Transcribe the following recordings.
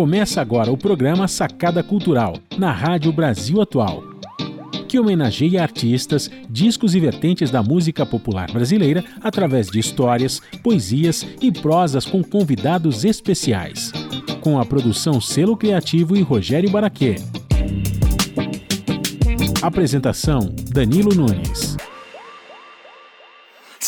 Começa agora o programa Sacada Cultural, na Rádio Brasil Atual, que homenageia artistas, discos e vertentes da música popular brasileira através de histórias, poesias e prosas com convidados especiais. Com a produção Selo Criativo e Rogério Baraquê. Apresentação: Danilo Nunes.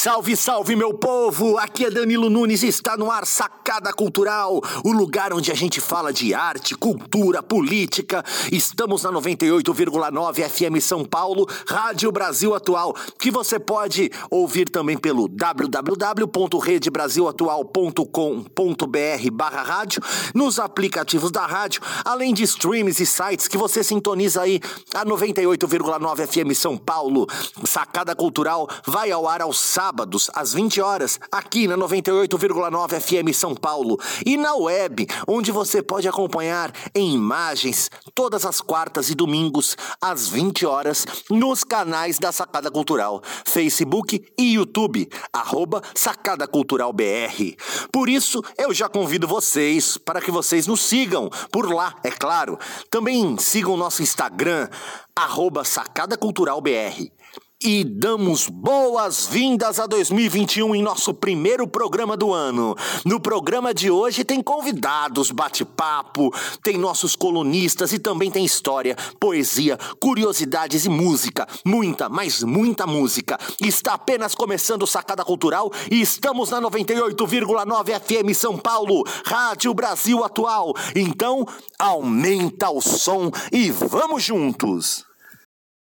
Salve, salve, meu povo! Aqui é Danilo Nunes e está no ar Sacada Cultural, o lugar onde a gente fala de arte, cultura, política. Estamos na 98,9 FM São Paulo, Rádio Brasil Atual, que você pode ouvir também pelo www.redebrasilatual.com.br barra rádio, nos aplicativos da rádio, além de streams e sites que você sintoniza aí a 98,9 FM São Paulo. Sacada Cultural vai ao ar aos sábados sábados, às 20 horas, aqui na 98,9 FM São Paulo. E na web, onde você pode acompanhar em imagens todas as quartas e domingos, às 20 horas, nos canais da Sacada Cultural, Facebook e YouTube, arroba Sacada Cultural BR. Por isso, eu já convido vocês para que vocês nos sigam por lá, é claro. Também sigam nosso Instagram, arroba Sacada Cultural BR e damos boas-vindas a 2021 em nosso primeiro programa do ano. No programa de hoje tem convidados, bate-papo, tem nossos colunistas e também tem história, poesia, curiosidades e música. Muita, mas muita música. Está apenas começando Sacada Cultural e estamos na 98,9 FM São Paulo, Rádio Brasil Atual. Então, aumenta o som e vamos juntos!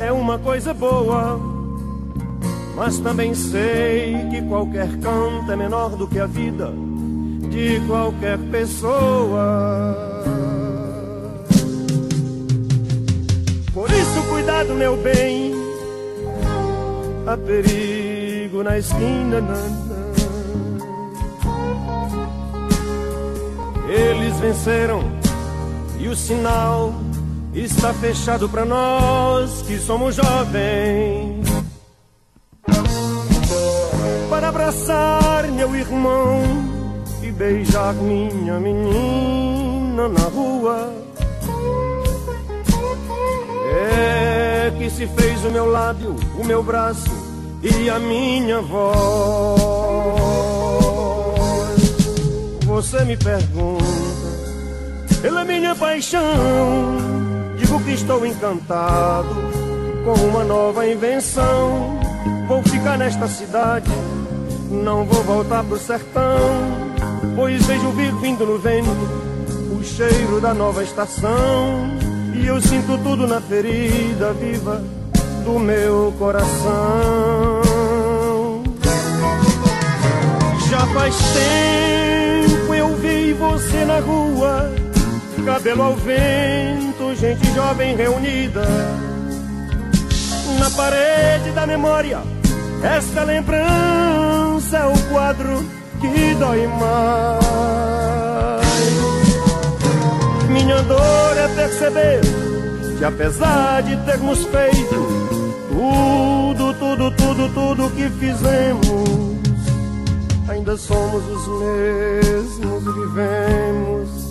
é uma coisa boa, mas também sei que qualquer canto é menor do que a vida de qualquer pessoa. Por isso, cuidado, meu bem, há perigo na esquina. Eles venceram e o sinal está fechado para nós que somos jovens. Para abraçar meu irmão e beijar minha menina na rua. É que se fez o meu lábio, o meu braço e a minha voz. Você me pergunta, pela minha paixão Digo que estou encantado com uma nova invenção. Vou ficar nesta cidade, não vou voltar pro sertão. Pois vejo vir vindo no vento o cheiro da nova estação. E eu sinto tudo na ferida viva do meu coração. Já faz tempo eu vi você na rua cabelo ao vento, gente jovem reunida. Na parede da memória, esta lembrança é o quadro que dói mais. Minha dor é perceber que apesar de termos feito tudo, tudo, tudo, tudo que fizemos, ainda somos os mesmos, vivemos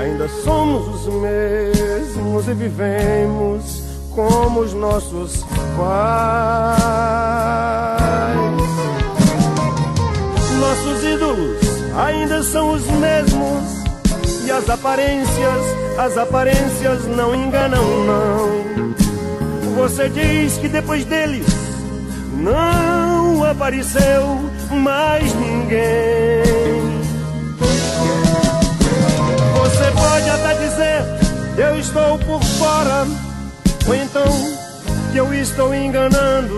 Ainda somos os mesmos e vivemos como os nossos pais. Nossos ídolos ainda são os mesmos e as aparências, as aparências não enganam, não. Você diz que depois deles não apareceu mais ninguém. Até dizer, eu estou por fora, ou então que eu estou enganando.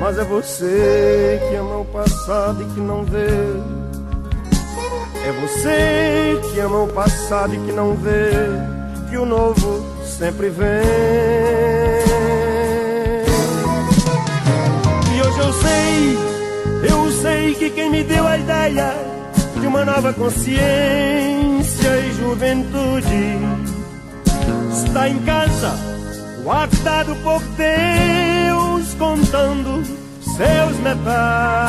Mas é você que ama o passado e que não vê. É você que ama o passado e que não vê que o novo sempre vem. E hoje eu sei, eu sei que quem me deu a ideia de uma nova consciência e juventude está em casa, guardado por Deus, contando seus metais.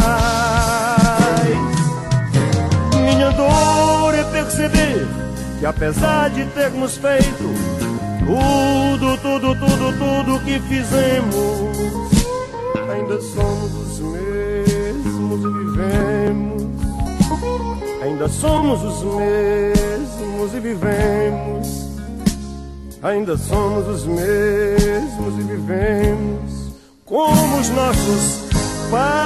Minha dor é perceber que apesar de termos feito tudo, tudo, tudo, tudo que fizemos, ainda somos os mesmos e vivemos. Ainda somos os mesmos e vivemos. Ainda somos os mesmos e vivemos como os nossos pais.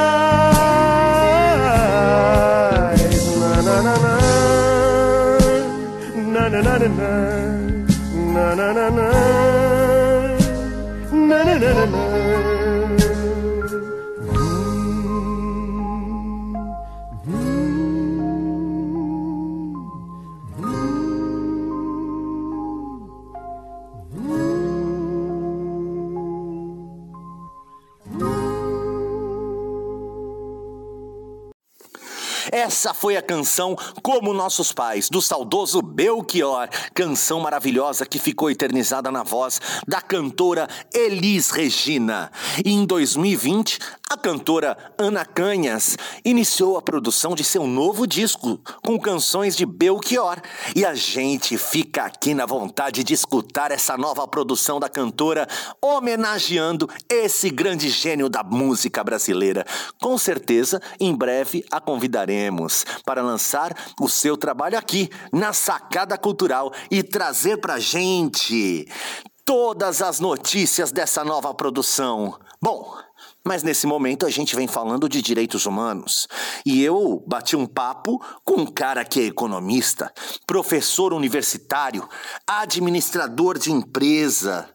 na na na na na na na na na na na na na na na Essa foi a canção Como Nossos Pais, do saudoso Belchior, canção maravilhosa que ficou eternizada na voz da cantora Elis Regina. E em 2020, a cantora Ana Canhas iniciou a produção de seu novo disco com canções de Belchior. E a gente fica aqui na vontade de escutar essa nova produção da cantora homenageando esse grande gênio da música brasileira. Com certeza, em breve a convidaremos para lançar o seu trabalho aqui na Sacada Cultural e trazer pra gente todas as notícias dessa nova produção. Bom, mas nesse momento a gente vem falando de direitos humanos. E eu bati um papo com um cara que é economista, professor universitário, administrador de empresa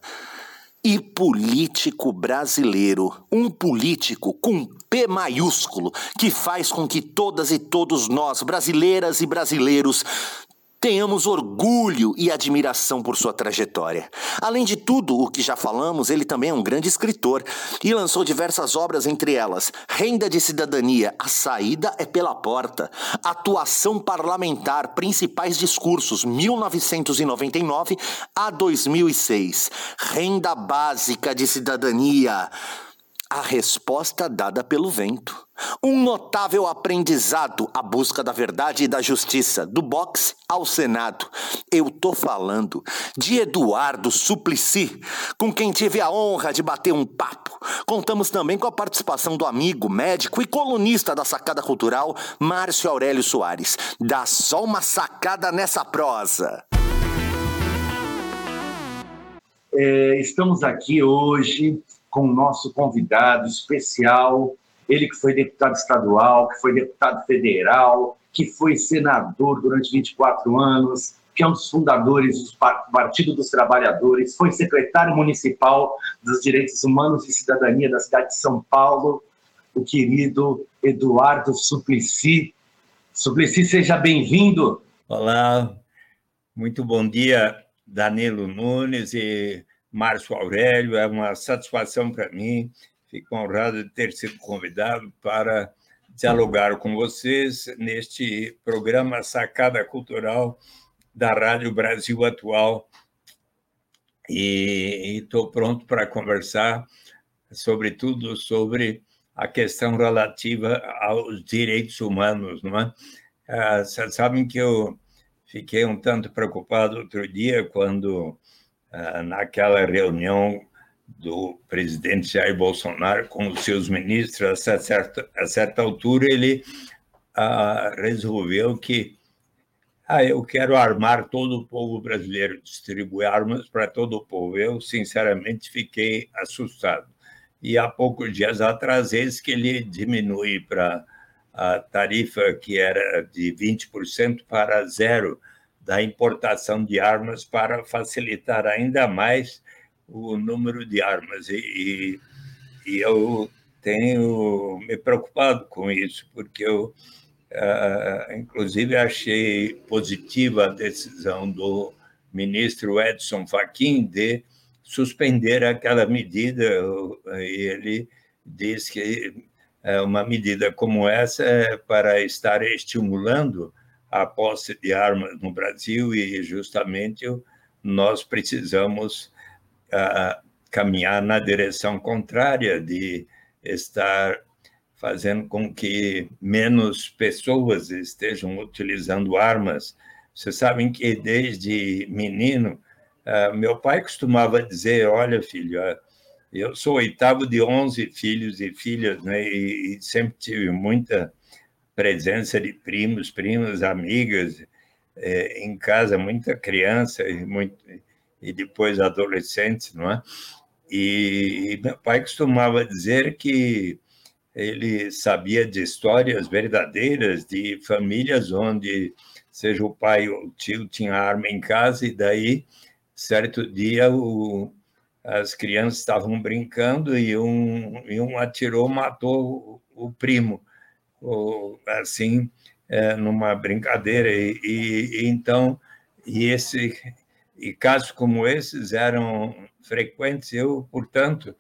e político brasileiro. Um político com P maiúsculo que faz com que todas e todos nós, brasileiras e brasileiros, Tenhamos orgulho e admiração por sua trajetória. Além de tudo o que já falamos, ele também é um grande escritor e lançou diversas obras, entre elas Renda de Cidadania, A Saída é pela Porta, Atuação Parlamentar, Principais Discursos, 1999 a 2006, Renda Básica de Cidadania. A resposta dada pelo vento. Um notável aprendizado à busca da verdade e da justiça, do boxe ao Senado. Eu tô falando de Eduardo Suplicy, com quem tive a honra de bater um papo. Contamos também com a participação do amigo, médico e colunista da Sacada Cultural, Márcio Aurélio Soares. Dá só uma sacada nessa prosa. É, estamos aqui hoje com o nosso convidado especial, ele que foi deputado estadual, que foi deputado federal, que foi senador durante 24 anos, que é um dos fundadores do Partido dos Trabalhadores, foi secretário municipal dos Direitos Humanos e Cidadania da cidade de São Paulo, o querido Eduardo Suplicy. Suplicy, seja bem-vindo. Olá, muito bom dia, Danilo Nunes e Márcio Aurélio. É uma satisfação para mim. Fico honrado de ter sido convidado para dialogar com vocês neste programa Sacada Cultural da Rádio Brasil Atual. E estou pronto para conversar, sobretudo sobre a questão relativa aos direitos humanos, não é? Ah, vocês sabem que eu fiquei um tanto preocupado outro dia quando ah, naquela reunião do presidente Jair Bolsonaro com os seus ministros, a certa, a certa altura ele ah, resolveu que ah, eu quero armar todo o povo brasileiro, distribuir armas para todo o povo. Eu, sinceramente, fiquei assustado. E há poucos dias atrás, eis que ele diminui para a tarifa que era de 20% para zero da importação de armas para facilitar ainda mais o número de armas. E, e eu tenho me preocupado com isso, porque eu Uh, inclusive, achei positiva a decisão do ministro Edson Fachin de suspender aquela medida. Ele diz que uma medida como essa é para estar estimulando a posse de armas no Brasil e justamente nós precisamos uh, caminhar na direção contrária de estar fazendo com que menos pessoas estejam utilizando armas. Vocês sabem que desde menino, uh, meu pai costumava dizer: Olha, filho, uh, eu sou oitavo de onze filhos e filhas, né? E, e sempre tive muita presença de primos, primas, amigas, é, em casa, muita criança e, muito, e depois adolescentes, não é? E, e meu pai costumava dizer que ele sabia de histórias verdadeiras de famílias onde, seja o pai ou o tio, tinha arma em casa, e daí, certo dia, o, as crianças estavam brincando e um, e um atirou, matou o, o primo assim, é, numa brincadeira. E, e, então, e, esse, e casos como esses eram frequentes. Eu, portanto,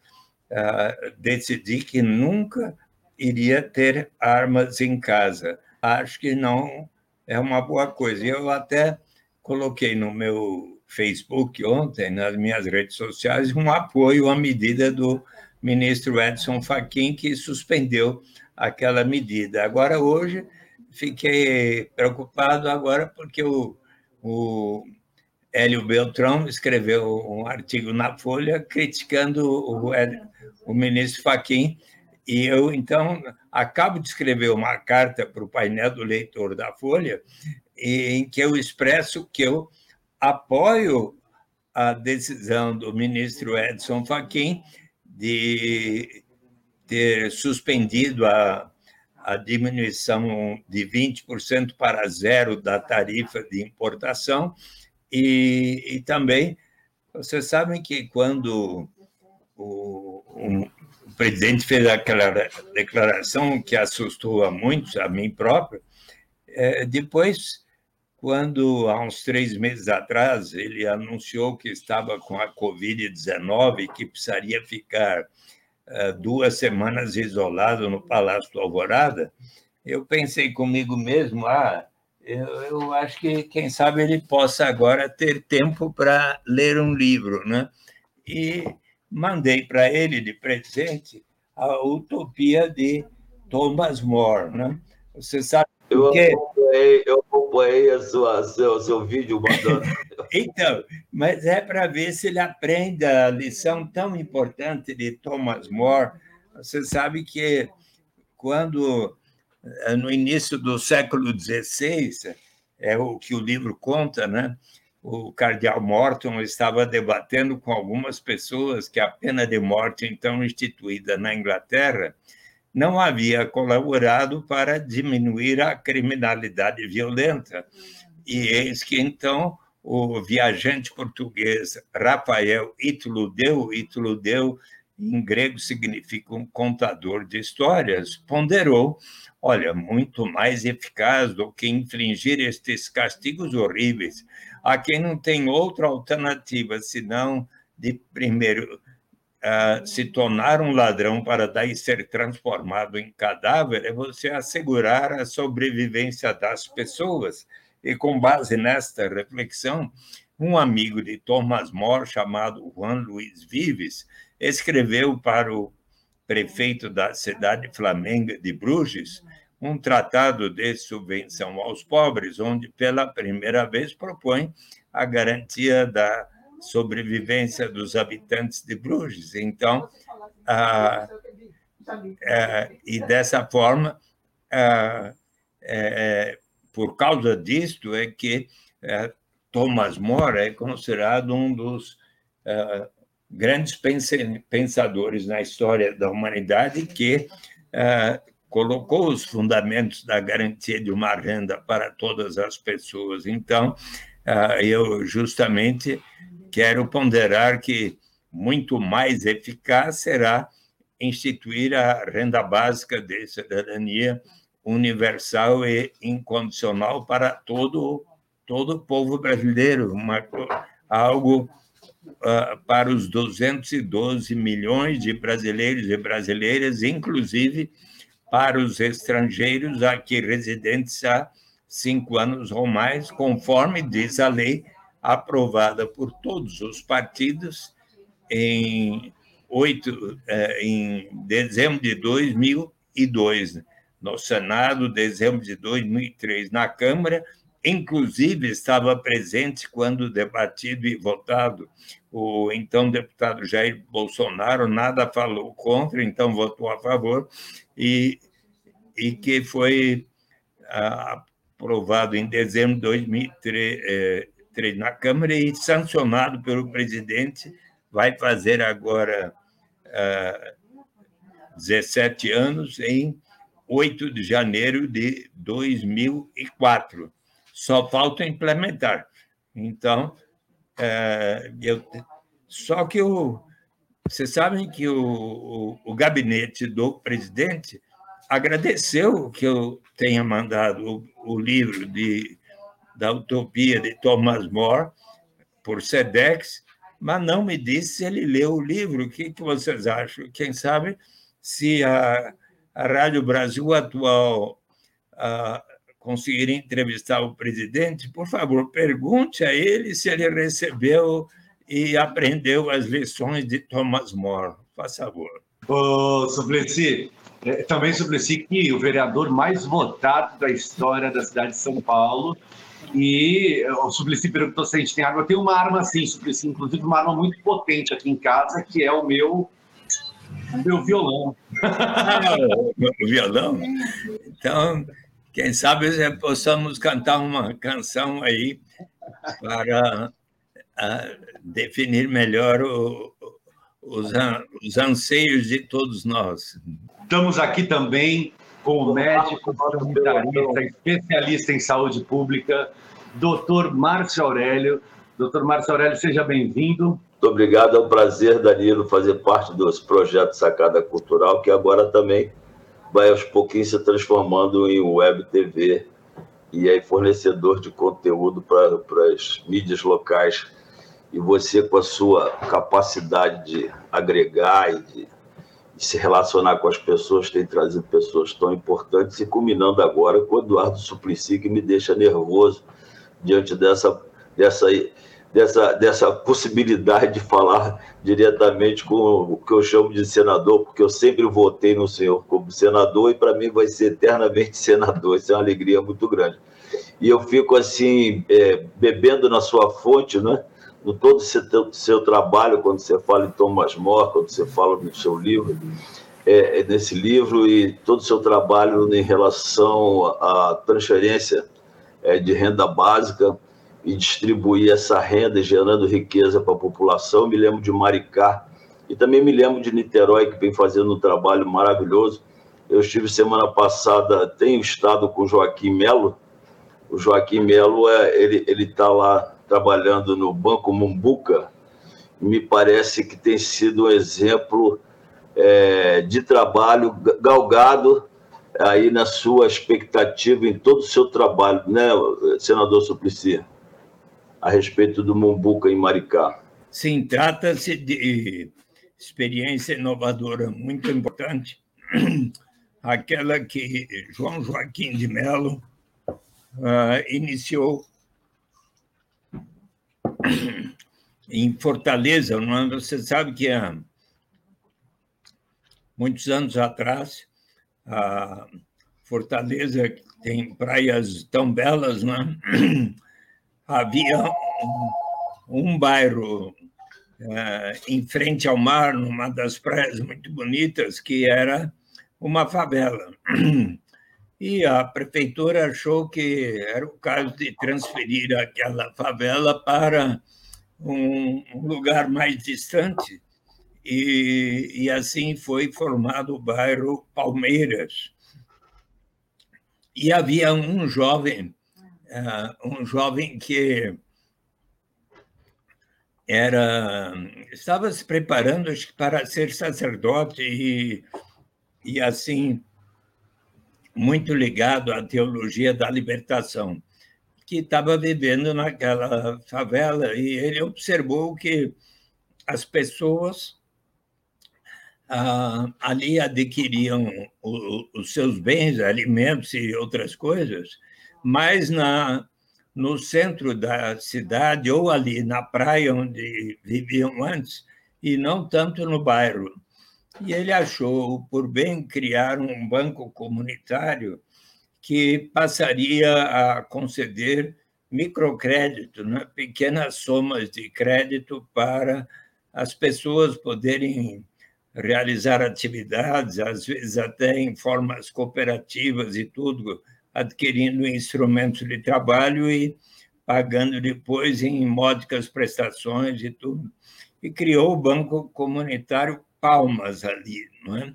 uh, decidi que nunca iria ter armas em casa. Acho que não é uma boa coisa. Eu até coloquei no meu Facebook ontem, nas minhas redes sociais, um apoio à medida do ministro Edson Fachin, que suspendeu aquela medida. Agora, hoje, fiquei preocupado agora porque o, o Hélio Beltrão escreveu um artigo na Folha criticando o, o ministro Faquim e eu, então, acabo de escrever uma carta para o painel do leitor da Folha, em que eu expresso que eu apoio a decisão do ministro Edson Fachin de ter suspendido a, a diminuição de 20% para zero da tarifa de importação e, e também, vocês sabem que quando o, o presidente fez aquela declaração que assustou a muitos, a mim próprio, é, depois, quando há uns três meses atrás ele anunciou que estava com a Covid-19 e que precisaria ficar eh, duas semanas isolado no Palácio do Alvorada, eu pensei comigo mesmo, ah, eu, eu acho que quem sabe ele possa agora ter tempo para ler um livro, né? E mandei para ele de presente a Utopia de Thomas More, né? Você sabe eu acompanhei, eu acompanhei a sua, seu, seu vídeo mandando. então, mas é para ver se ele aprende a lição tão importante de Thomas More. Você sabe que quando, no início do século XVI, é o que o livro conta, né? o cardeal Morton estava debatendo com algumas pessoas que a pena de morte, então instituída na Inglaterra, não havia colaborado para diminuir a criminalidade violenta. E eis que então o viajante português Rafael Itludeu, Itludeu em grego significa um contador de histórias, ponderou, olha, muito mais eficaz do que infligir estes castigos horríveis a quem não tem outra alternativa senão de primeiro uh, se tornar um ladrão para daí ser transformado em cadáver é você assegurar a sobrevivência das pessoas. E com base nesta reflexão, um amigo de Thomas More, chamado Juan Luiz Vives, escreveu para o prefeito da cidade flamenga de Bruges um tratado de subvenção aos pobres, onde pela primeira vez propõe a garantia da sobrevivência dos habitantes de Bruges. Então, ah, e dessa forma, ah, é, por causa disto, é que é, Thomas More é considerado um dos grandes pensadores na história da humanidade que é, colocou os fundamentos da garantia de uma renda para todas as pessoas. Então, ah, eu justamente quero ponderar que muito mais eficaz será instituir a renda básica de cidadania universal e incondicional para todo todo o povo brasileiro, uma, algo para os 212 milhões de brasileiros e brasileiras, inclusive para os estrangeiros aqui residentes há cinco anos ou mais, conforme diz a lei aprovada por todos os partidos em, 8, eh, em dezembro de 2002, no Senado, dezembro de 2003, na Câmara, inclusive estava presente quando debatido e votado o então deputado Jair Bolsonaro, nada falou contra, então votou a favor, e, e que foi ah, aprovado em dezembro de 2003 eh, na Câmara e sancionado pelo presidente, vai fazer agora ah, 17 anos, em 8 de janeiro de 2004 só falta implementar. Então, é, eu, só que o, vocês sabem que o, o, o, gabinete do presidente agradeceu que eu tenha mandado o, o livro de, da Utopia de Thomas More por SEDEX, mas não me disse se ele leu o livro. O que, que vocês acham? Quem sabe se a, a Rádio Brasil Atual conseguir entrevistar o presidente, por favor, pergunte a ele se ele recebeu e aprendeu as lições de Thomas More. Por favor. Ô, Suplicy, é, também Suplicy que o vereador mais votado da história da cidade de São Paulo e o Suplicy perguntou se a gente tem arma. Eu tenho uma arma assim, Suplicy, inclusive uma arma muito potente aqui em casa, que é o meu o meu violão. Ah, o violão? Então, quem sabe possamos cantar uma canção aí para uh, definir melhor o, os, os anseios de todos nós. Estamos aqui também com o médico sanitarista, especialista em saúde pública, doutor Márcio Aurélio. Doutor Márcio Aurélio, seja bem-vindo. Muito obrigado, é um prazer, Danilo, fazer parte dos projetos Sacada Cultural, que agora também vai aos pouquinhos se transformando em web TV e aí fornecedor de conteúdo para as mídias locais. E você, com a sua capacidade de agregar e de, de se relacionar com as pessoas, tem trazido pessoas tão importantes, e culminando agora com o Eduardo Suplicy, que me deixa nervoso diante dessa, dessa dessa, dessa possibilidade de falar diretamente com o que eu chamo de senador, porque eu sempre votei no senhor como senador e para mim vai ser eternamente senador. Isso é uma alegria muito grande. E eu fico assim, é, bebendo na sua fonte, né? no todo o seu, seu, trabalho, quando você fala em Thomas More, quando você fala no seu livro, é, é nesse livro e todo o seu trabalho em relação à transferência é, de renda básica, e distribuir essa renda, gerando riqueza para a população. Me lembro de Maricá e também me lembro de Niterói, que vem fazendo um trabalho maravilhoso. Eu estive semana passada, tenho estado com o Joaquim Melo. O Joaquim Melo, é, ele está lá trabalhando no Banco Mumbuca. Me parece que tem sido um exemplo é, de trabalho galgado aí na sua expectativa em todo o seu trabalho, né, senador Suplicy? A respeito do Mumbuca em Maricá. Sim, trata-se de experiência inovadora muito importante, aquela que João Joaquim de Mello uh, iniciou em Fortaleza. Não? É? Você sabe que há muitos anos atrás, a Fortaleza tem praias tão belas, não é? havia um, um bairro uh, em frente ao mar, numa das praias muito bonitas, que era uma favela. E a prefeitura achou que era o caso de transferir aquela favela para um, lugar mais distante, e, e assim foi formado o bairro Palmeiras. E havia um jovem um jovem que era estava se preparando para ser sacerdote e, e assim muito ligado à teologia da libertação, que estava vivendo naquela favela, e ele observou que as pessoas ah, ali adquiriam o, os seus bens, alimentos e outras coisas, mas na, no centro da cidade ou ali na praia onde viviam antes, e não tanto no bairro. E ele achou por bem criar um banco comunitário que passaria a conceder microcrédito, né? pequenas somas de crédito para as pessoas poderem realizar atividades, às vezes até em formas cooperativas e tudo, adquirindo instrumentos de trabalho e pagando depois em módicas prestações e tudo. E criou o Banco Comunitário Palmas ali. Não é?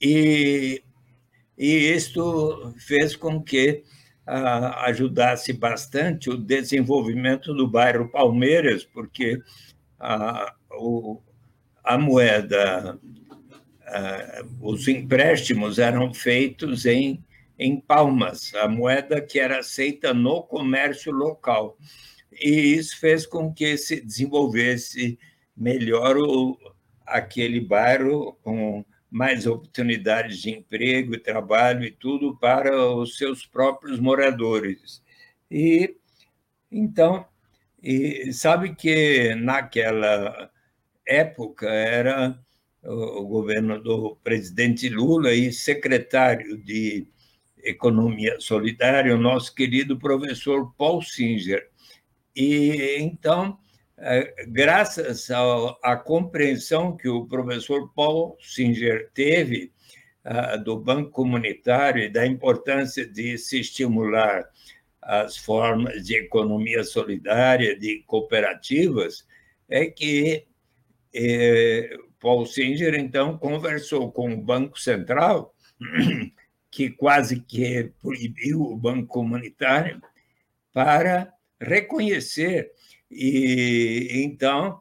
e, e isto fez com que ah, ajudasse bastante o desenvolvimento do bairro Palmeiras, porque a, o, a moeda, os empréstimos eram feitos em, em palmas, a moeda que era aceita no comércio local. E isso fez com que se desenvolvesse melhor o, aquele bairro com mais oportunidades de emprego, trabalho e tudo para os seus próprios moradores. E então, e sabe que naquela época era o governo do presidente Lula e secretário de Economia Solidária, o nosso querido professor Paul Singer. E então, é, graças à compreensão que o professor Paul Singer teve do Banco Comunitário e da importância de se estimular as formas de economia solidária, de cooperativas, é que e Paul Singer, então, conversou com o Banco Central, que quase que proibiu o Banco Comunitário, para reconhecer. E então,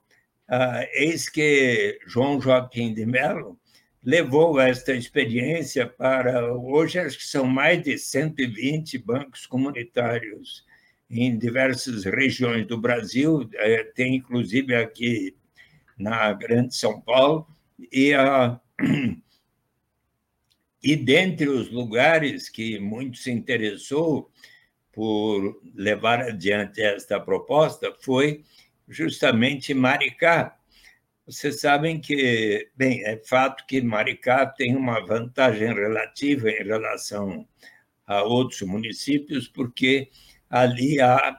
uh, eis que João Joaquim de Mello levou esta experiência para. Hoje, acho que são mais de 120 bancos comunitários em diversas regiões do Brasil, eh, tem inclusive aqui na Grande São Paulo, e, a, e dentre os lugares que muito se interessou por levar adiante esta proposta foi justamente Maricá. Vocês sabem que, bem, é fato que Maricá tem uma vantagem relativa em relação a outros municípios, porque ali há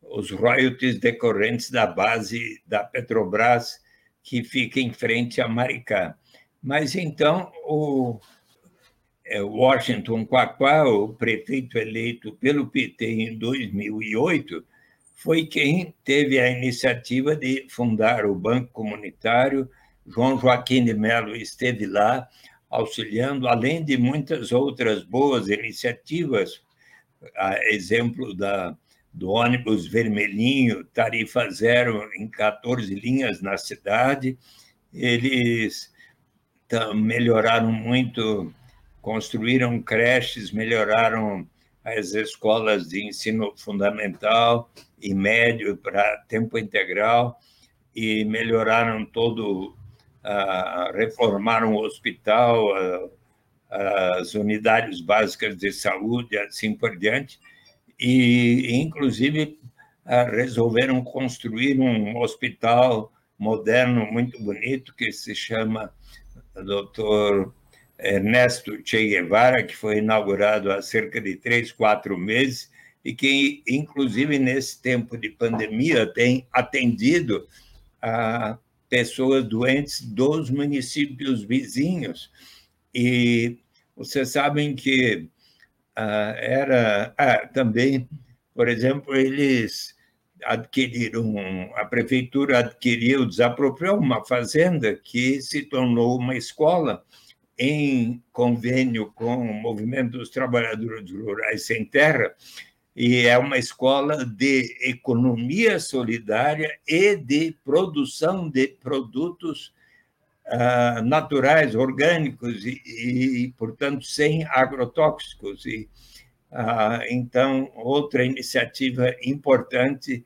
os royalties decorrentes da base da Petrobras, que fica em frente a Maricá. Mas então o é, Washington Quaquá, o prefeito eleito pelo PT em 2008, foi quem teve a iniciativa de fundar o Banco Comunitário. João Joaquim de Mello esteve lá, auxiliando, além de muitas outras boas iniciativas, exemplo da do ônibus vermelhinho, tarifa zero em 14 linhas na cidade. Eles melhoraram muito, construíram creches, melhoraram as escolas de ensino fundamental e médio para tempo integral e melhoraram todo, uh, reformaram o hospital, uh, as unidades básicas de saúde, assim por diante. E, inclusive, ah, resolveram construir um hospital moderno muito bonito que se chama Dr. Ernesto Che Guevara, que foi inaugurado há cerca de três, quatro meses e que, inclusive, nesse tempo de pandemia, tem atendido a pessoas doentes dos municípios vizinhos. E vocês sabem que ah, era ah, também, por exemplo, eles adquiriram, a prefeitura adquiriu, desapropriou uma fazenda que se tornou uma escola em convênio com o Movimento dos Trabalhadores Rurais Sem Terra, e é uma escola de economia solidária e de produção de produtos uh, naturais, orgânicos e, e, portanto, sem agrotóxicos. E, uh, então, outra iniciativa importante,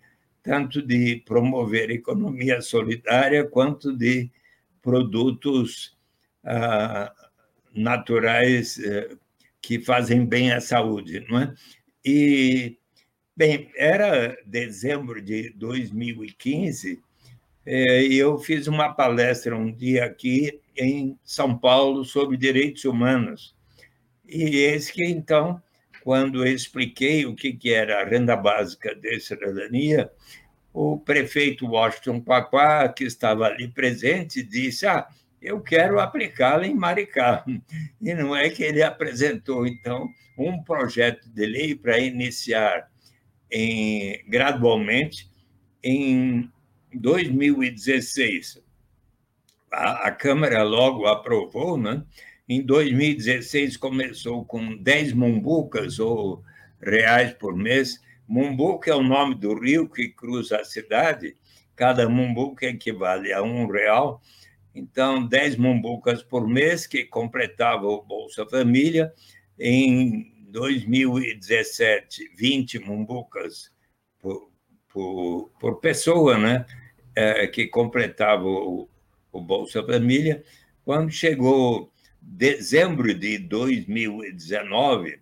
tanto de promover economia solidária quanto de produtos uh, naturais eh, que fazem bem à saúde, não é? E bem, era dezembro de 2015 é, e eu fiz uma palestra um dia aqui em São Paulo sobre direitos humanos. E eis que, então, quando eu expliquei o que era a renda básica de cidadania, o prefeito Washington Quaquá, que estava ali presente, disse: Ah, eu quero aplicá-la em Maricá. E não é que ele apresentou, então, um projeto de lei para iniciar em, gradualmente em 2016, a, a Câmara logo aprovou, né? Em 2016 começou com 10 mumbucas ou reais por mês. Mumbuca é o nome do rio que cruza a cidade. Cada mumbuca equivale a um real. Então, 10 mumbucas por mês, que completava o Bolsa Família. Em 2017, 20 mumbucas por, por, por pessoa, né? é, que completava o, o Bolsa Família. Quando chegou dezembro de 2019,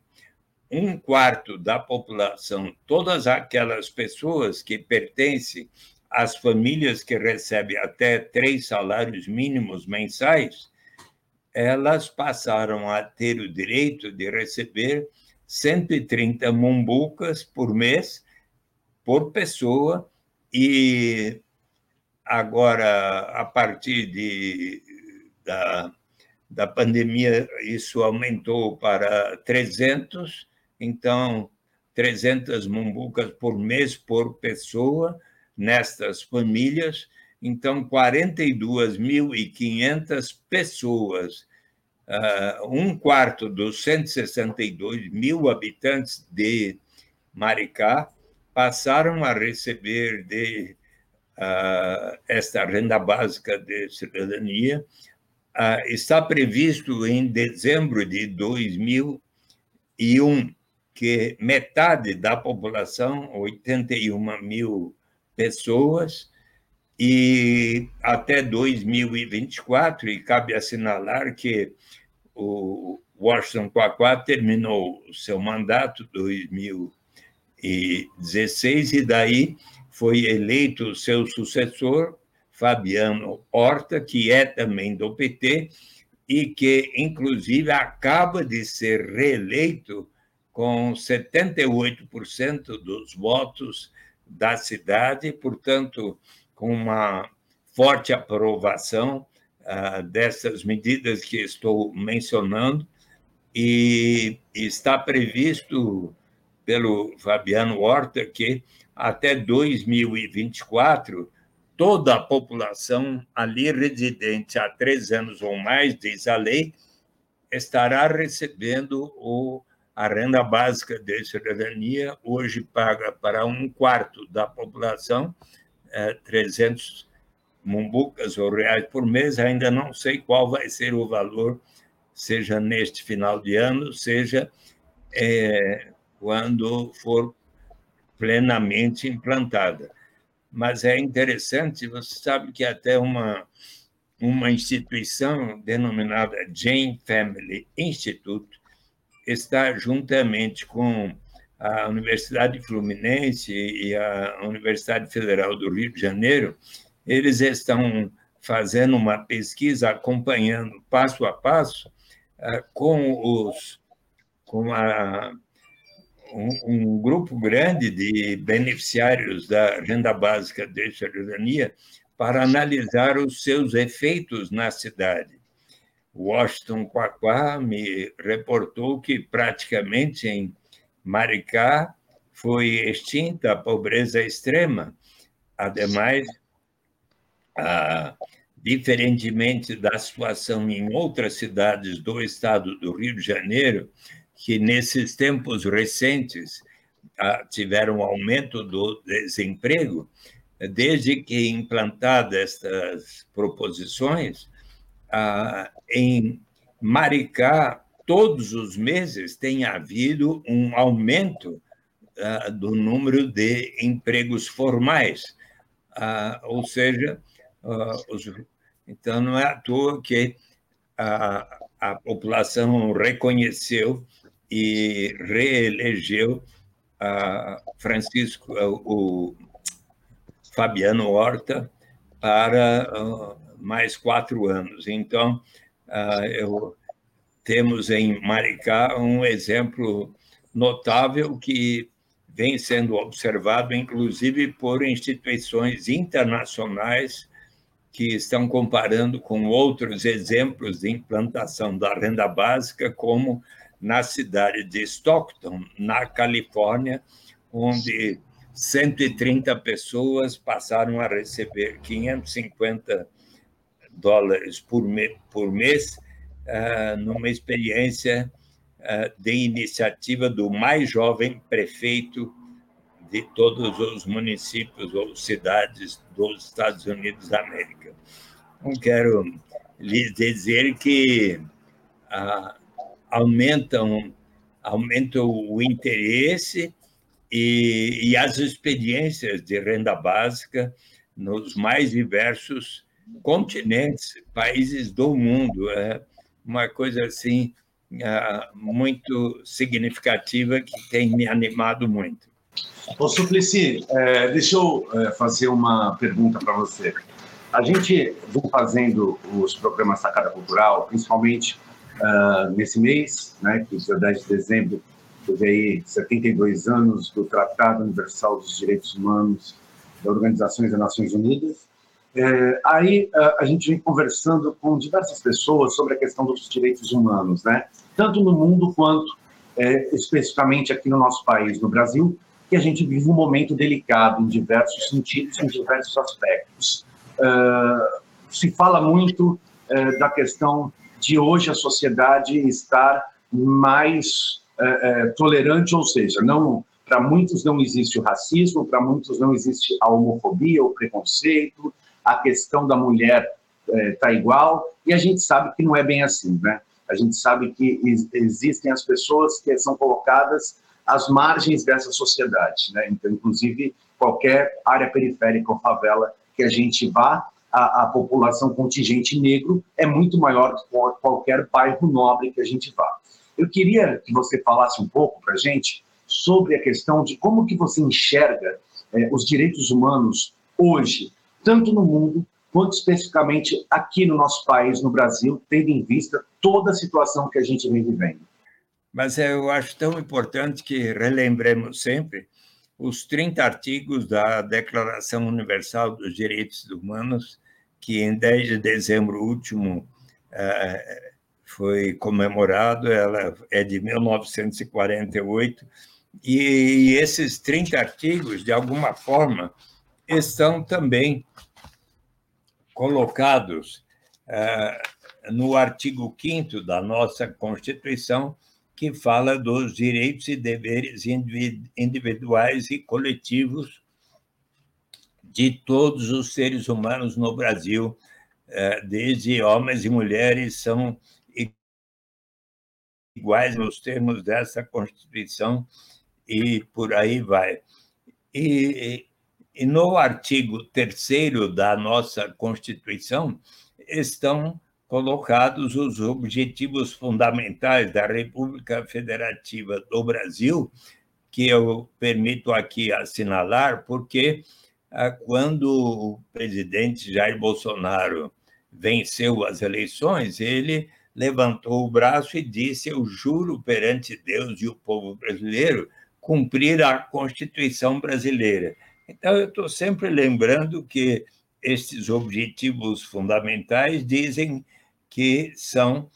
um quarto da população, todas aquelas pessoas que pertencem às famílias que recebem até três salários mínimos mensais, elas passaram a ter o direito de receber 130 mumbucas por mês por pessoa e Agora, a partir de, da, da pandemia, isso aumentou para 300, então, 300 mumbucas por mês por pessoa nestas famílias. Então, 42.500 pessoas, uh, um quarto dos 162 mil habitantes de Maricá, passaram a receber de esta renda básica de cidadania. está previsto em dezembro de 2001 que metade da população, 81 mil pessoas, e até 2024, e cabe assinalar que o Washington Quaquá terminou seu mandato 2016 e daí foi eleito seu sucessor, Fabiano Horta, que é também do PT e que, inclusive, acaba de ser reeleito com 78% dos votos da cidade, portanto, com uma forte aprovação uh, dessas medidas que estou mencionando, e está previsto pelo Fabiano Horta que até 2024, toda a população ali residente há três anos ou mais, diz a lei, estará recebendo o, a renda básica de cidadania, hoje paga para um quarto da população, é, 300 mumbucas ou reais por mês, ainda não sei qual vai ser o valor, seja neste final de ano, seja é, quando for plenamente implantada. Mas é interessante, você sabe que até uma, uma instituição denominada Jane Family Institute está juntamente com a Universidade Fluminense e a Universidade Federal do Rio de Janeiro, eles estão fazendo uma pesquisa acompanhando passo a passo ah, com os com a um, um, grupo grande de beneficiários da renda básica de cidadania para analisar os seus efeitos na cidade. Washington Quaquá me reportou que praticamente em Maricá foi extinta a pobreza extrema. Ademais, ah, diferentemente da situação em outras cidades do estado do Rio de Janeiro, que nesses tempos recentes ah, tiveram um aumento do desemprego, desde que implantadas estas proposições, ah, em Maricá, todos os meses tem havido um aumento ah, do número de empregos formais, ah, ou seja, ah, os, então não é à toa que a, a população reconheceu e reelegeu Francisco, o Fabiano Horta, para mais quatro anos. Então, eu, temos em Maricá um exemplo notável que vem sendo observado, inclusive por instituições internacionais que estão comparando com outros exemplos de implantação da renda básica, como na cidade de Stockton, na Califórnia, onde 130 pessoas passaram a receber 550 dólares por, mês, uh, numa experiência eh, de iniciativa do mais jovem prefeito de todos os municípios ou cidades dos Estados Unidos da América. Não quero lhes dizer que ah, aumentam, aumentam o interesse e, e, as experiências de renda básica nos mais diversos continentes, países do mundo. É uma coisa assim uh, muito significativa que tem me animado muito. Ô Suplicy, é, deixa eu é, fazer uma pergunta para você. A gente vem fazendo os programas Sacada Cultural, principalmente uh, nesse mês, né, que é 10 de dezembro, teve aí 72 anos do Tratado Universal dos Direitos Humanos da Organização das Nações Unidas, é, aí a, a, gente vem conversando com diversas pessoas sobre a questão dos direitos humanos, né? Tanto no mundo quanto é, especificamente aqui no nosso país, no Brasil, que a gente vive um momento delicado em diversos sentidos, em diversos aspectos. Uh, se fala muito uh, da questão de hoje a sociedade estar mais tolerante, ou seja, não para muitos não existe o racismo, para muitos não existe a homofobia, o preconceito, a questão da mulher está é, igual, e a gente sabe que não é bem assim, né? A gente sabe que existem as pessoas que são colocadas às margens dessa sociedade, né? Então, inclusive, qualquer área periférica ou favela que a gente vá, a, a população contingente negro é muito maior que qualquer bairro nobre que a gente vá. Eu queria que você falasse um pouco para a gente sobre a questão de como que você enxerga é, os direitos humanos hoje tanto no mundo quanto especificamente aqui no nosso país, no Brasil, tendo em vista toda a situação que a gente vem vivendo. Mas eu acho tão importante que relembremos sempre os 30 artigos da Declaração Universal dos Direitos Humanos, que em 10 de dezembro último eh, foi comemorado, ela é de 1948, e esses 30 artigos, de alguma forma, estão também colocados eh, no artigo 5 da nossa Constituição, que fala dos direitos e deveres individuais e coletivos de todos os seres humanos no Brasil, eh, desde homens e mulheres, são iguais nos termos dessa Constituição e por aí vai. E e no artigo 3 da nossa Constituição estão colocados os objetivos fundamentais da República Federativa do Brasil, que eu permito aqui assinalar, porque ah, quando o presidente Jair Bolsonaro venceu as eleições, ele levantou o braço e disse: Eu juro perante Deus e o povo brasileiro cumprir a Constituição brasileira. Então, eu estou sempre lembrando que estes objetivos fundamentais dizem que são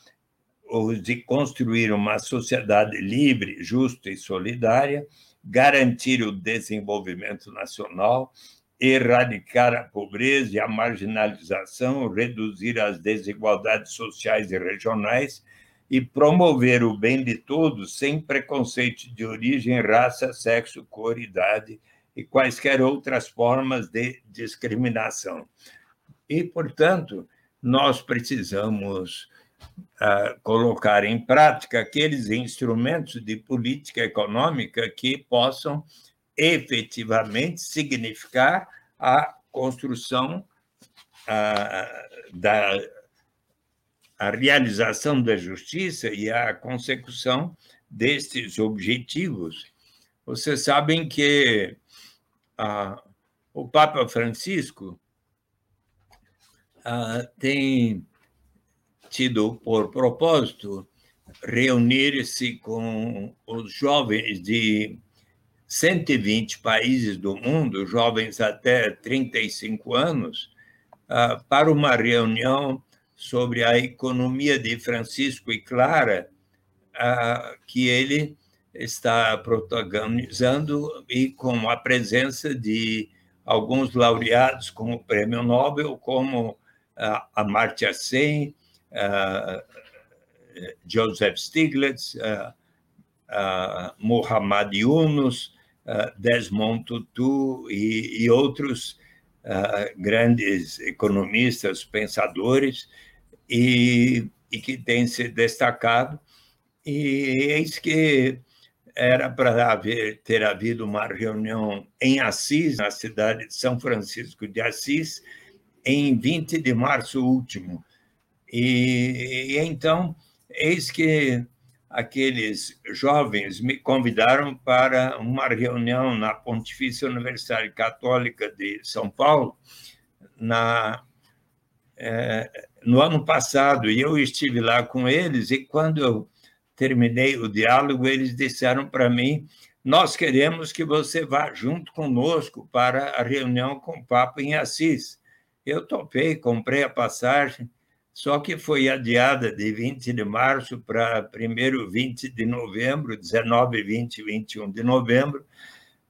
os de construir uma sociedade livre, justa e solidária, garantir o desenvolvimento nacional, erradicar a pobreza e a marginalização, reduzir as desigualdades sociais e regionais e promover o bem de todos sem preconceito de origem, raça, sexo, cor, idade e quaisquer outras formas de discriminação. E, portanto, nós precisamos uh, colocar em prática aqueles instrumentos de política econômica que possam efetivamente significar a construção uh, da a realização da justiça e a consecução destes objetivos. Vocês sabem que uh, o Papa Francisco uh, tem tido por propósito reunir-se com os jovens de 120 países do mundo, jovens até 35 anos, uh, para uma reunião sobre a economia de Francisco e Clara, uh, que ele está protagonizando e com a presença de alguns laureados como o Prêmio Nobel, como a Amartya Sen, Joseph Stiglitz, Muhammad Yunus, Desmond Tutu e, e outros grandes economistas, pensadores, e, e que têm se destacado. E eis que era para ter havido uma reunião em Assis, na cidade de São Francisco de Assis, em 20 de março último. E, e então, eis que aqueles jovens me convidaram para uma reunião na Pontifícia Universidade Católica de São Paulo, na, é, no ano passado, e eu estive lá com eles, e quando eu terminei o diálogo, eles disseram para mim: Nós queremos que você vá junto conosco para a reunião com o Papa em Assis. Eu topei, comprei a passagem, só que foi adiada de 20 de março para primeiro 20 de novembro, 19, 20 e 21 de novembro,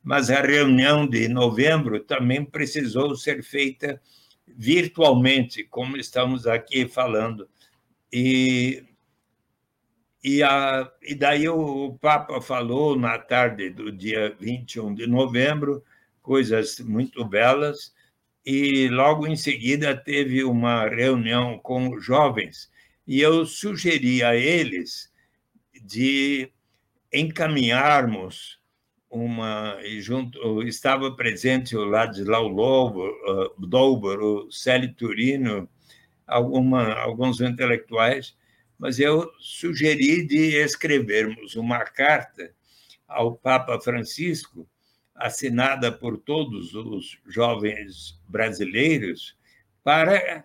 mas a reunião de novembro também precisou ser feita virtualmente, como estamos aqui falando. E e, a, e daí o, Papa falou na tarde do dia 21 de novembro coisas muito belas, e logo em seguida teve uma reunião com jovens, e eu sugeri a eles de encaminharmos uma junto estava presente o Ladislau Lobo, uh, Dolber, o Célio Turino, alguma, alguns intelectuais mas eu sugeri de escrevermos uma carta ao Papa Francisco, assinada por todos os jovens brasileiros, para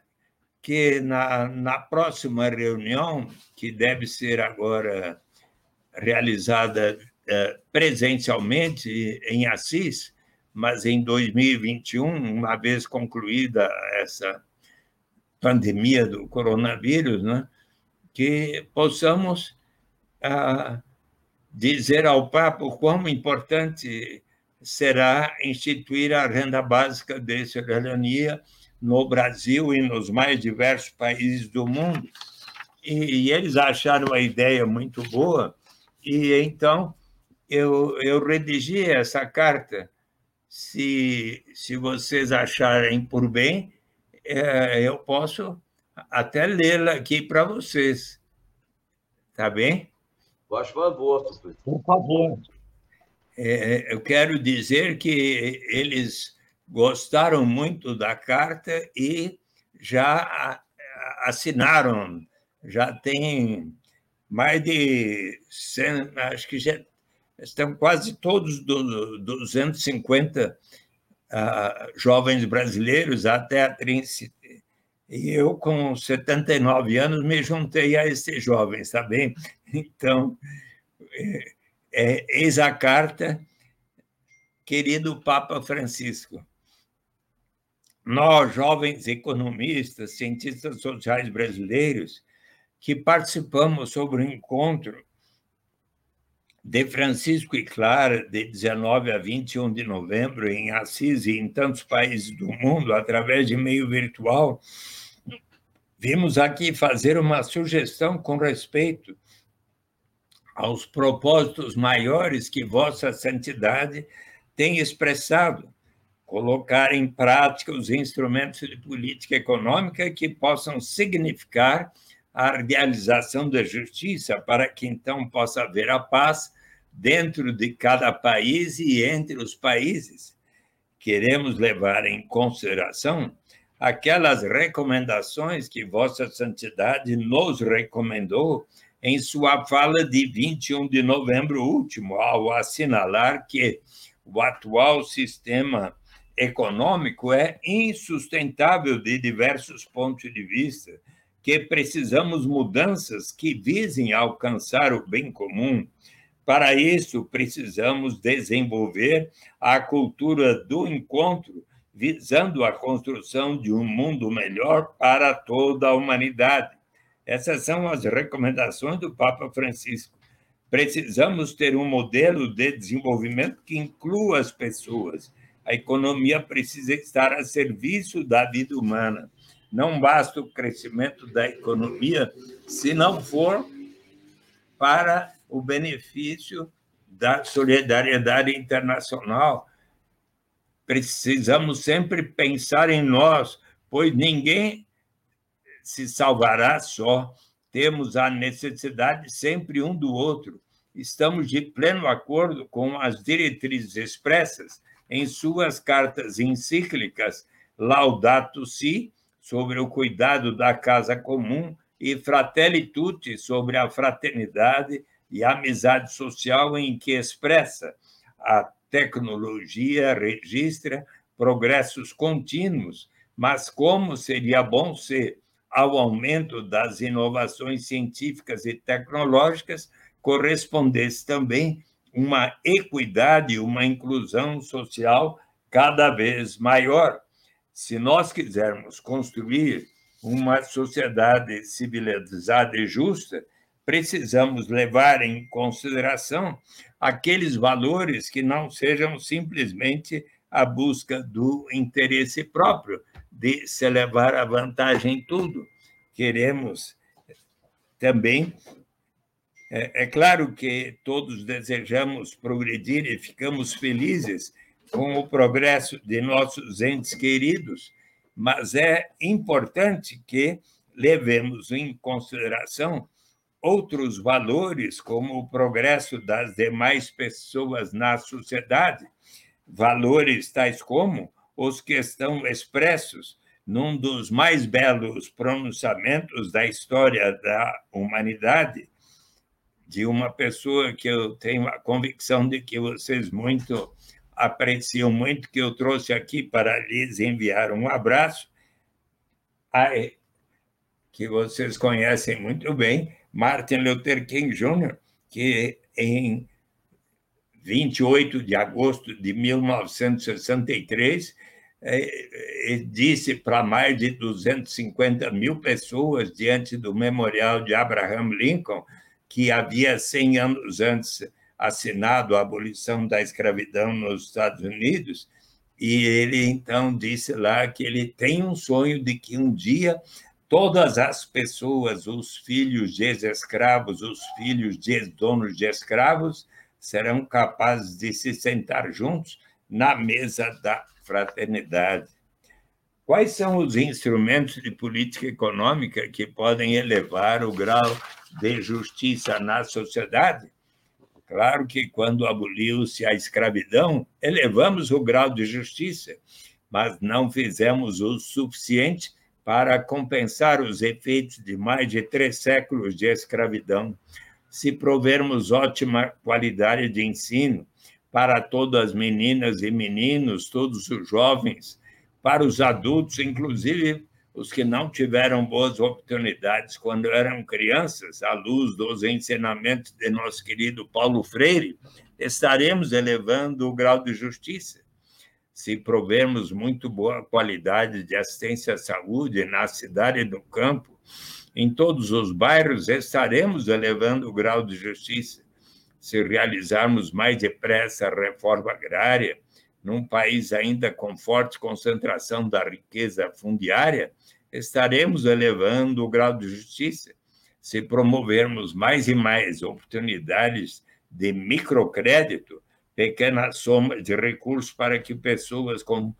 que na, na próxima reunião, que deve ser agora realizada eh, presencialmente em Assis, mas em 2021, uma vez concluída essa pandemia do coronavírus, né, que possamos ah, dizer ao Papa o quão importante será instituir a renda básica de cidadania no Brasil e nos mais diversos países do mundo. E, e eles acharam a ideia muito boa, e então eu, eu redigi essa carta. Se, se vocês acharem por bem, é, eu posso até lê-la aqui para vocês. Tá bem? Faz favor, Por favor. É, eu quero dizer que eles gostaram muito da carta e já assinaram, já tem mais de 100, acho que já estão quase todos do, 250 uh, jovens brasileiros até a e eu, com 79 anos, me juntei a esses jovens, tá bem? Então, é, é, eis a carta, querido Papa Francisco. Nós, jovens economistas, cientistas sociais brasileiros, que participamos sobre o encontro de Francisco e Clara, de 19 a 21 de novembro, em Assis e em tantos países do mundo, através de meio virtual, Vimos aqui fazer uma sugestão com respeito aos propósitos maiores que Vossa Santidade tem expressado colocar em prática os instrumentos de política econômica que possam significar a realização da justiça, para que então possa haver a paz dentro de cada país e entre os países. Queremos levar em consideração aquelas recomendações que Vossa Santidade nos recomendou em sua fala de 21 de novembro último, ao assinalar que o atual sistema econômico é insustentável de diversos pontos de vista, que precisamos mudanças que visem alcançar o bem comum. Para isso, precisamos desenvolver a cultura do encontro, visando a construção de um mundo melhor para toda a humanidade. Essas são as recomendações do Papa Francisco. Precisamos ter um modelo de desenvolvimento que inclua as pessoas. A economia precisa estar a serviço da vida humana. Não basta o crescimento da economia se não for para o benefício da solidariedade internacional. Precisamos sempre pensar em nós, pois ninguém se salvará só. Temos a necessidade sempre um do outro. Estamos de pleno acordo com as diretrizes expressas em suas cartas encíclicas Laudato Si, sobre o cuidado da casa comum, e Fratelli Tutti, sobre a fraternidade e amizade social, em que expressa a tecnologia registra progressos contínuos, mas como seria bom ser ao aumento das inovações científicas e tecnológicas correspondesse também uma equidade, uma inclusão social cada vez maior. Se nós quisermos construir uma sociedade civilizada e justa, precisamos levar em consideração aqueles valores que não sejam simplesmente a busca do interesse próprio, de se levar a vantagem em tudo. Queremos também. É, é claro que todos desejamos progredir e ficamos felizes com o progresso de nossos entes queridos, mas é importante que levemos em consideração outros valores, como o progresso das demais pessoas na sociedade, valores tais como os que estão expressos num dos mais belos pronunciamentos da história da humanidade, de uma pessoa que eu tenho a convicção de que vocês muito apreciam muito, que eu trouxe aqui para lhes enviar um abraço, que vocês conhecem muito bem, Martin Luther King Jr., que em 28 de agosto de 1963, é, é, disse para mais de 250 mil pessoas diante do memorial de Abraham Lincoln que havia 100 anos antes assinado a abolição da escravidão nos Estados Unidos, e ele então disse lá que ele tem um sonho de que um dia todas as pessoas, os filhos de ex-escravos, os filhos de donos de escravos, serão capazes de se sentar juntos na mesa da fraternidade. Quais são os instrumentos de política econômica que podem elevar o grau de justiça na sociedade? Claro que quando aboliu-se a escravidão, elevamos o grau de justiça, mas não fizemos o suficiente para compensar os efeitos de mais de três séculos de escravidão se provermos ótima qualidade de ensino para todas as meninas e meninos, todos os jovens, para os adultos, inclusive os que não tiveram boas oportunidades quando eram crianças, à luz dos ensinamentos de nosso querido Paulo Freire, estaremos elevando o grau de justiça. Se provermos muito boa qualidade de assistência à saúde na cidade e no campo, em todos os bairros estaremos elevando o grau de justiça. Se realizarmos mais depressa a reforma agrária, num país ainda com forte concentração da riqueza fundiária, estaremos elevando o grau de justiça. Se promovermos mais e mais oportunidades de microcrédito, pequenas somas de recursos para que pessoas com,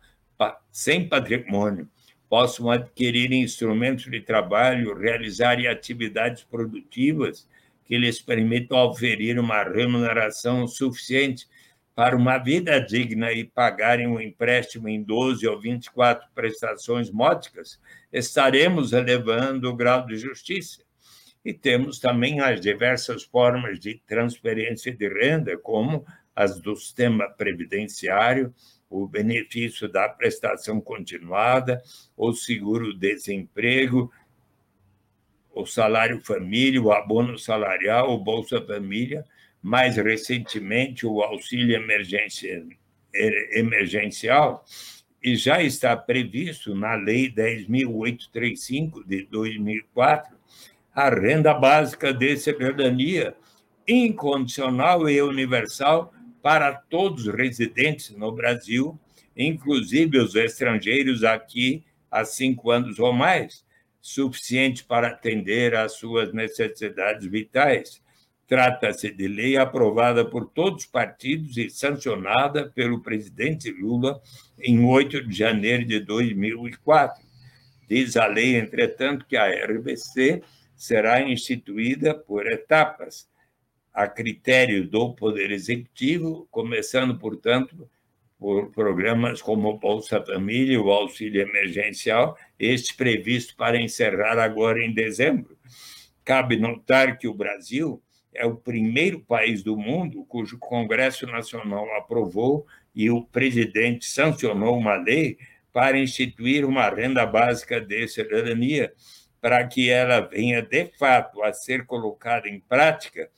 sem patrimônio possam adquirir instrumentos de trabalho, realizarem atividades produtivas que lhes permitam oferir uma remuneração suficiente para uma vida digna e pagarem um empréstimo em 12 ou 24 prestações módicas, estaremos elevando o grau de justiça. E temos também as diversas formas de transferência de renda, como as do sistema previdenciário, o benefício da prestação continuada, o seguro-desemprego, o salário família, o abono salarial, o Bolsa Família, mais recentemente o auxílio emergencial, e já está previsto na Lei 10.835 de 2004 a renda básica de cidadania incondicional e universal para todos os residentes no Brasil, inclusive os estrangeiros aqui há cinco anos ou mais, suficiente para atender às suas necessidades vitais. Trata-se de lei aprovada por todos os partidos e sancionada pelo presidente Lula em 8 de janeiro de 2004. Diz a lei, entretanto, que a RBC será instituída por etapas, a critério do Poder Executivo, começando, portanto, por programas como Bolsa Família o Auxílio Emergencial, este previsto para encerrar agora em dezembro. Cabe notar que o Brasil é o primeiro país do mundo cujo Congresso Nacional aprovou e o presidente sancionou uma lei para instituir uma renda básica de cidadania, para que ela venha de fato a ser colocada em prática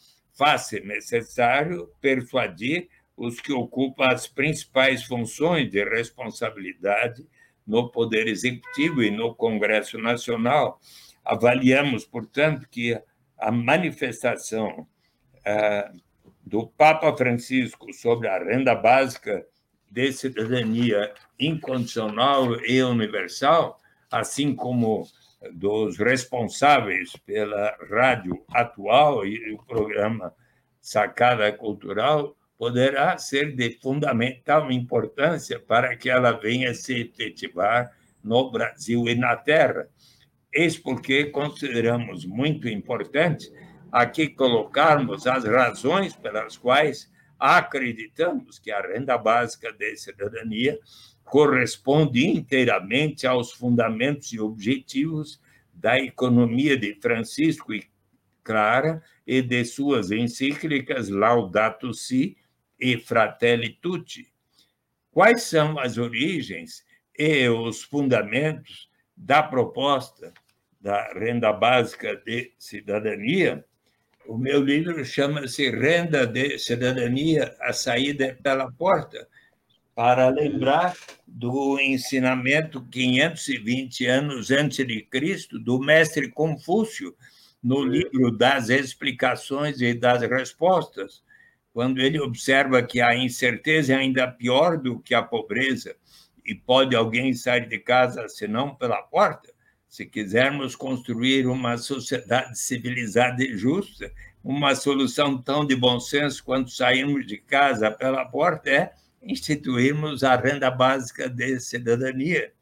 faz-se necessário persuadir os que ocupam as principais funções de responsabilidade no Poder Executivo e no Congresso Nacional. Avaliamos, portanto, que a manifestação ah, do Papa Francisco sobre a renda básica de cidadania incondicional e universal, assim como dos responsáveis pela rádio atual e o programa Sacada Cultural poderá ser de fundamental importância para que ela venha se efetivar no Brasil e na Terra. Eis porque consideramos muito importante aqui colocarmos as razões pelas quais acreditamos que a renda básica de cidadania corresponde inteiramente aos fundamentos e objetivos da economia de Francisco e Clara e de suas encíclicas Laudato Si e Fratelli Tutti. Quais são as origens e os fundamentos da proposta da renda básica de cidadania? O meu livro chama-se Renda de Cidadania, a saída pela porta, para lembrar do ensinamento 520 anos antes de Cristo do mestre Confúcio no livro das explicações e das respostas, quando ele observa que a incerteza é ainda pior do que a pobreza e pode alguém sair de casa senão pela porta. Se quisermos construir uma sociedade civilizada e justa, uma solução tão de bom senso quanto sairmos de casa pela porta é instituirmos a renda básica de cidadania.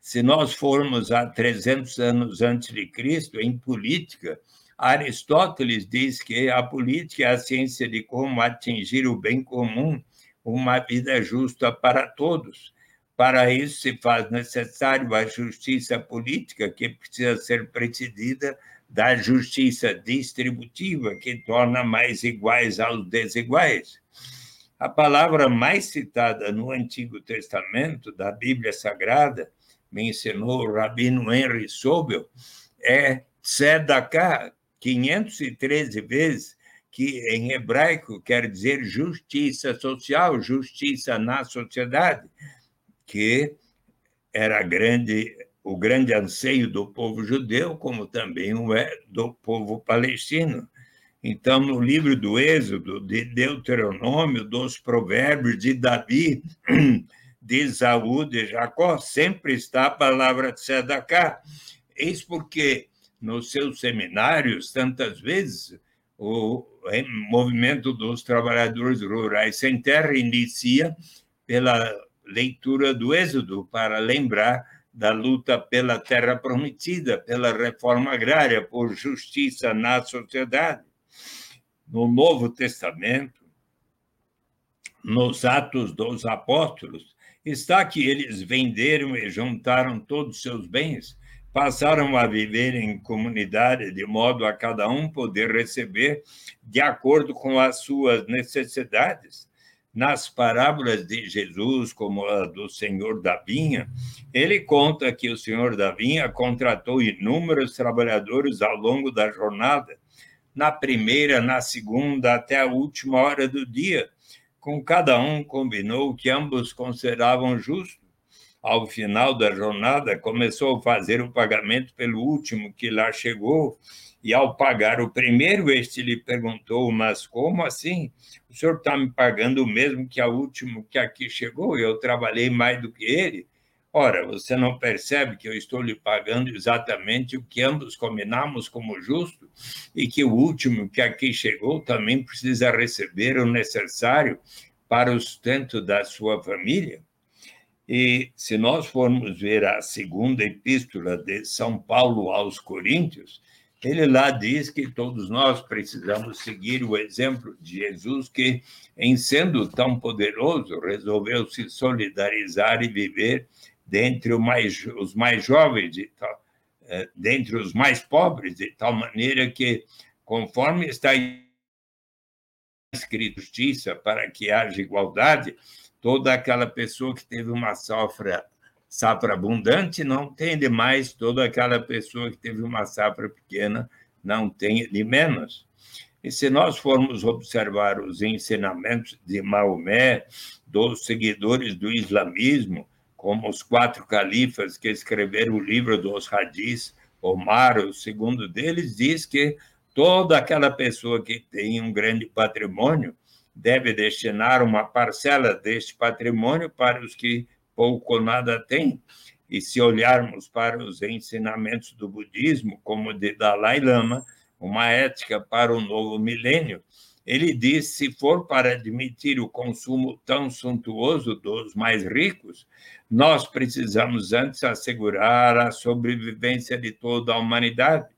Se nós formos a 300 anos antes de Cristo, em política, Aristóteles diz que a política é a ciência de como atingir o bem comum, uma vida justa para todos. Para isso, se faz necessário a justiça política, que precisa ser precedida da justiça distributiva, que torna mais iguais aos desiguais. A palavra mais citada no Antigo Testamento, da Bíblia Sagrada, me ensinou o rabino Henry Sobel, é tzedakah, 513 vezes, que em hebraico quer dizer justiça social, justiça na sociedade, que era grande, o grande anseio do povo judeu, como também o é do povo palestino. Então, no livro do Êxodo, de Deuteronômio, dos Provérbios, de Davi, de Isaú, de Jacó, sempre está a palavra tzedakah. Eis porque nos seus seminários, tantas vezes, o movimento dos trabalhadores rurais sem terra inicia pela leitura do Êxodo, para lembrar da luta pela terra prometida, pela reforma agrária, por justiça na sociedade. No Novo Testamento, nos Atos dos Apóstolos, está que eles venderam e juntaram todos os seus bens, passaram a viver em comunidade, de modo a cada um poder receber de acordo com as suas necessidades. Nas parábolas de Jesus, como a do Senhor da Vinha, ele conta que o Senhor da Vinha contratou inúmeros trabalhadores ao longo da jornada, na primeira, na segunda, até a última hora do dia com cada um combinou que ambos consideravam justo. Ao final da jornada, começou a fazer o pagamento pelo último que lá chegou, e ao pagar o primeiro, este lhe perguntou: Mas como assim? O senhor está me pagando o mesmo que a último que aqui chegou? Eu trabalhei mais do que ele. Ora, você não percebe que eu estou lhe pagando exatamente o que ambos combinamos como justo e que o último que aqui chegou também precisa receber o necessário para o sustento da sua família? E se nós formos ver a segunda epístola de São Paulo aos Coríntios, ele lá diz que todos nós precisamos seguir o exemplo de Jesus, que, em sendo tão poderoso, resolveu se solidarizar e viver dentre mais, os mais jovens, de tal, é, dentre os mais pobres, de tal maneira que, conforme está escrito justiça, para que haja igualdade, toda aquela pessoa que teve uma safra, safra abundante não tem de mais, toda aquela pessoa que teve uma safra pequena não tem de menos. E se nós formos observar os ensinamentos de Maomé, dos seguidores do islamismo, como os quatro califas que escreveram o livro dos hadis, Omar, o segundo deles, diz que toda aquela pessoa que tem um grande patrimônio deve destinar uma parcela deste patrimônio para os que pouco ou nada têm. E se olharmos para os ensinamentos do budismo, como de Dalai Lama, uma ética para o novo milênio, ele diz: se for para admitir o consumo tão suntuoso dos mais ricos, nós precisamos antes assegurar a sobrevivência de toda a humanidade.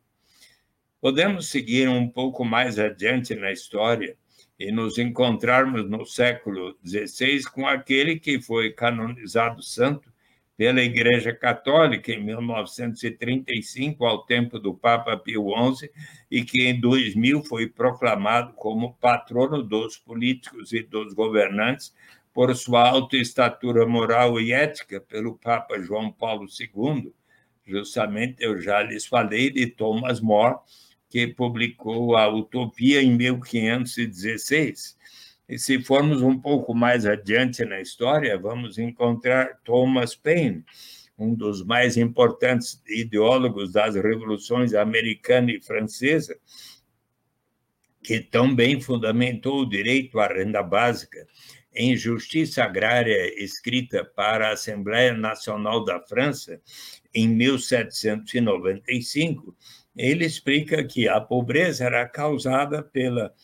Podemos seguir um pouco mais adiante na história e nos encontrarmos no século XVI com aquele que foi canonizado santo pela Igreja Católica em 1935, ao tempo do Papa Pio XI, e que em 2000 foi proclamado como patrono dos políticos e dos governantes por sua alta estatura moral e ética pelo Papa João Paulo II. Justamente eu já lhes falei de Thomas More, que publicou a Utopia em 1516 e se formos um pouco mais adiante na história, vamos encontrar Thomas Paine, um dos mais importantes ideólogos das revoluções americana e francesa, que também fundamentou o direito à renda básica em Justiça Agrária, escrita para a Assembleia Nacional da França em 1795. Ele explica que a pobreza era causada pela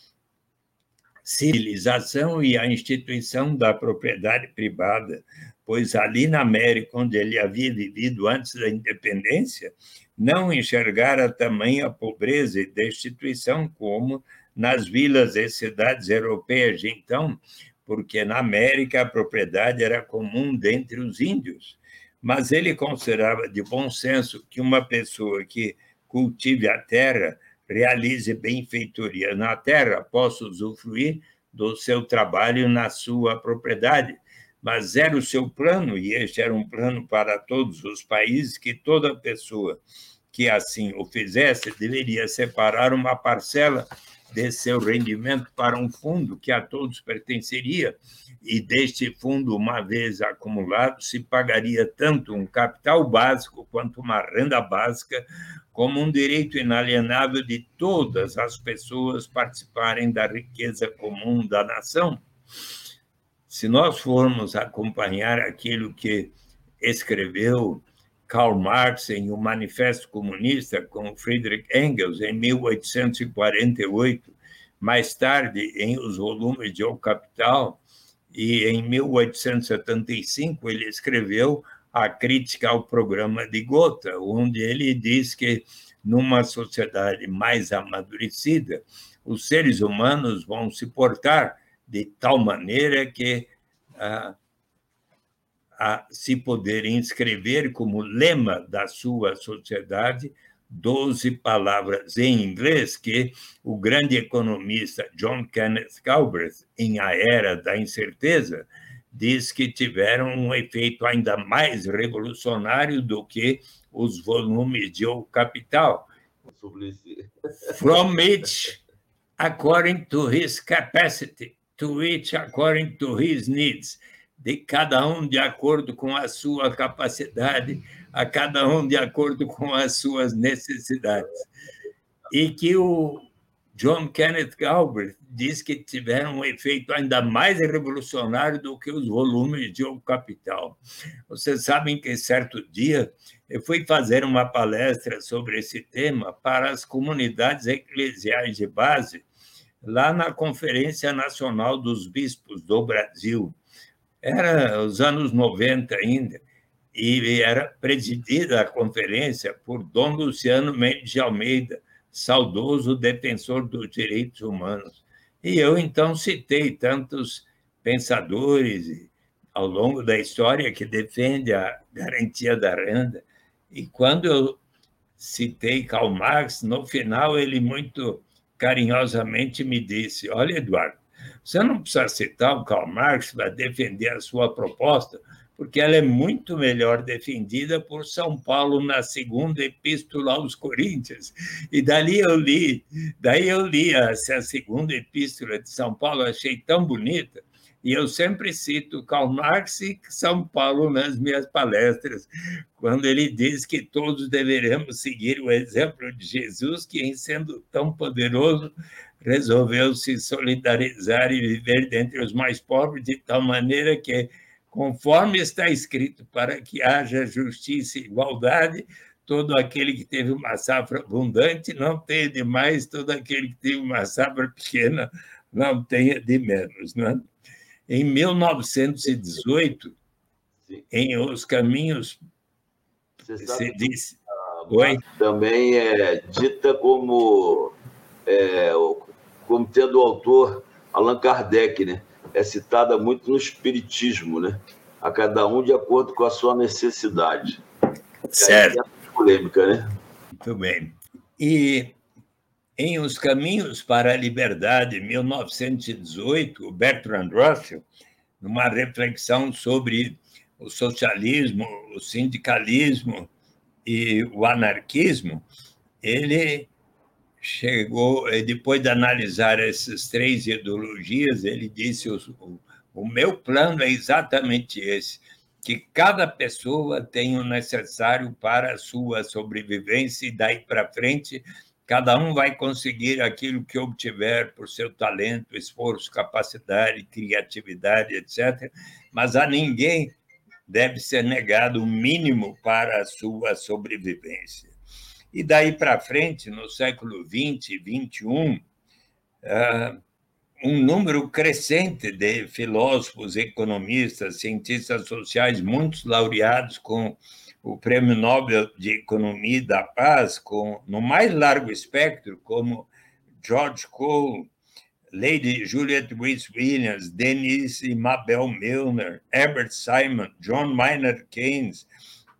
civilização e a instituição da propriedade privada, pois ali na América, onde ele havia vivido antes da independência, não enxergara tamanha pobreza e destituição como nas vilas e cidades europeias de então, porque na América a propriedade era comum dentre os índios. Mas ele considerava de bom senso que uma pessoa que cultive a terra realize benfeitoria na terra, possa usufruir do seu trabalho na sua propriedade. Mas era o seu plano, e este era um plano para todos os países, que toda pessoa que assim o fizesse deveria separar uma parcela de seu rendimento para um fundo que a todos pertenceria, e deste fundo, uma vez acumulado, se pagaria tanto um capital básico quanto uma renda básica como um direito inalienável de todas as pessoas participarem da riqueza comum da nação. Se nós formos acompanhar aquilo que escreveu Karl Marx em O Manifesto Comunista com Friedrich Engels em 1848, Mais tarde, em Os Volumes de O Capital, e em 1875 ele escreveu a crítica ao programa de Gotha, onde ele diz que numa sociedade mais amadurecida, os seres humanos vão se portar de tal maneira que ah, a se poderem inscrever como lema da sua sociedade 12 palavras em inglês que o grande economista John Kenneth Galbraith, em A Era da Incerteza, diz que tiveram um efeito ainda mais revolucionário do que os volumes de O Capital. From each according to his capacity, to each according to his needs de cada um de acordo com a sua capacidade, a cada um de acordo com as suas necessidades. E que o John Kenneth Galbraith diz que tiveram um efeito ainda mais revolucionário do que os volumes de O Capital. Vocês sabem que certo dia eu fui fazer uma palestra sobre esse tema para as comunidades eclesiais de base lá na Conferência Nacional dos Bispos do Brasil era os anos 90 ainda, e era presidida a conferência por Dom Luciano Mendes de Almeida, saudoso defensor dos direitos humanos. E eu, então, citei tantos pensadores ao longo da história que defendem a garantia da renda. E quando eu citei Karl Marx, no final ele muito carinhosamente me disse: Olha, Eduardo, você não precisa citar o Karl Marx para defender a sua proposta, porque ela é muito melhor defendida por São Paulo na segunda epístola aos Coríntios. E dali eu li, daí eu li essa segunda epístola de São Paulo, achei tão bonita, e eu sempre cito Karl Marx e São Paulo nas minhas palestras, quando ele diz que todos deveremos seguir o exemplo de Jesus, que, em sendo tão poderoso, resolveu se solidarizar e viver dentre os mais pobres de tal maneira que, conforme está escrito, para que haja justiça e igualdade, todo aquele que teve uma safra abundante não tenha de mais, todo aquele que teve uma safra pequena não tenha de menos. Não é? Em 1918, Sim. em Os Caminhos, você disse. Oi? Também é dita como é, como tendo o autor Allan Kardec, né? É citada muito no Espiritismo, né? A cada um de acordo com a sua necessidade. Certo. É polêmica, né? Muito bem. E em Os Caminhos para a Liberdade, 1918, o Bertrand Russell, numa reflexão sobre o socialismo, o sindicalismo e o anarquismo, ele chegou, eh, depois de analisar essas três ideologias, ele disse: o, o meu plano é exatamente esse, que cada pessoa tem o necessário para a sua sobrevivência e daí para frente cada um vai conseguir aquilo que obtiver por seu talento, esforço, capacidade, criatividade, etc. Mas a ninguém deve ser negado o mínimo para a sua sobrevivência. E daí para frente, no século XX e XXI, um número crescente de filósofos, economistas, cientistas sociais, muitos laureados com o Prêmio Nobel de Economia e da Paz, com, no mais largo espectro, como George Cole, Lady Juliette Reese Williams, Denise Mabel Milner, Herbert Simon, John Maynard Keynes,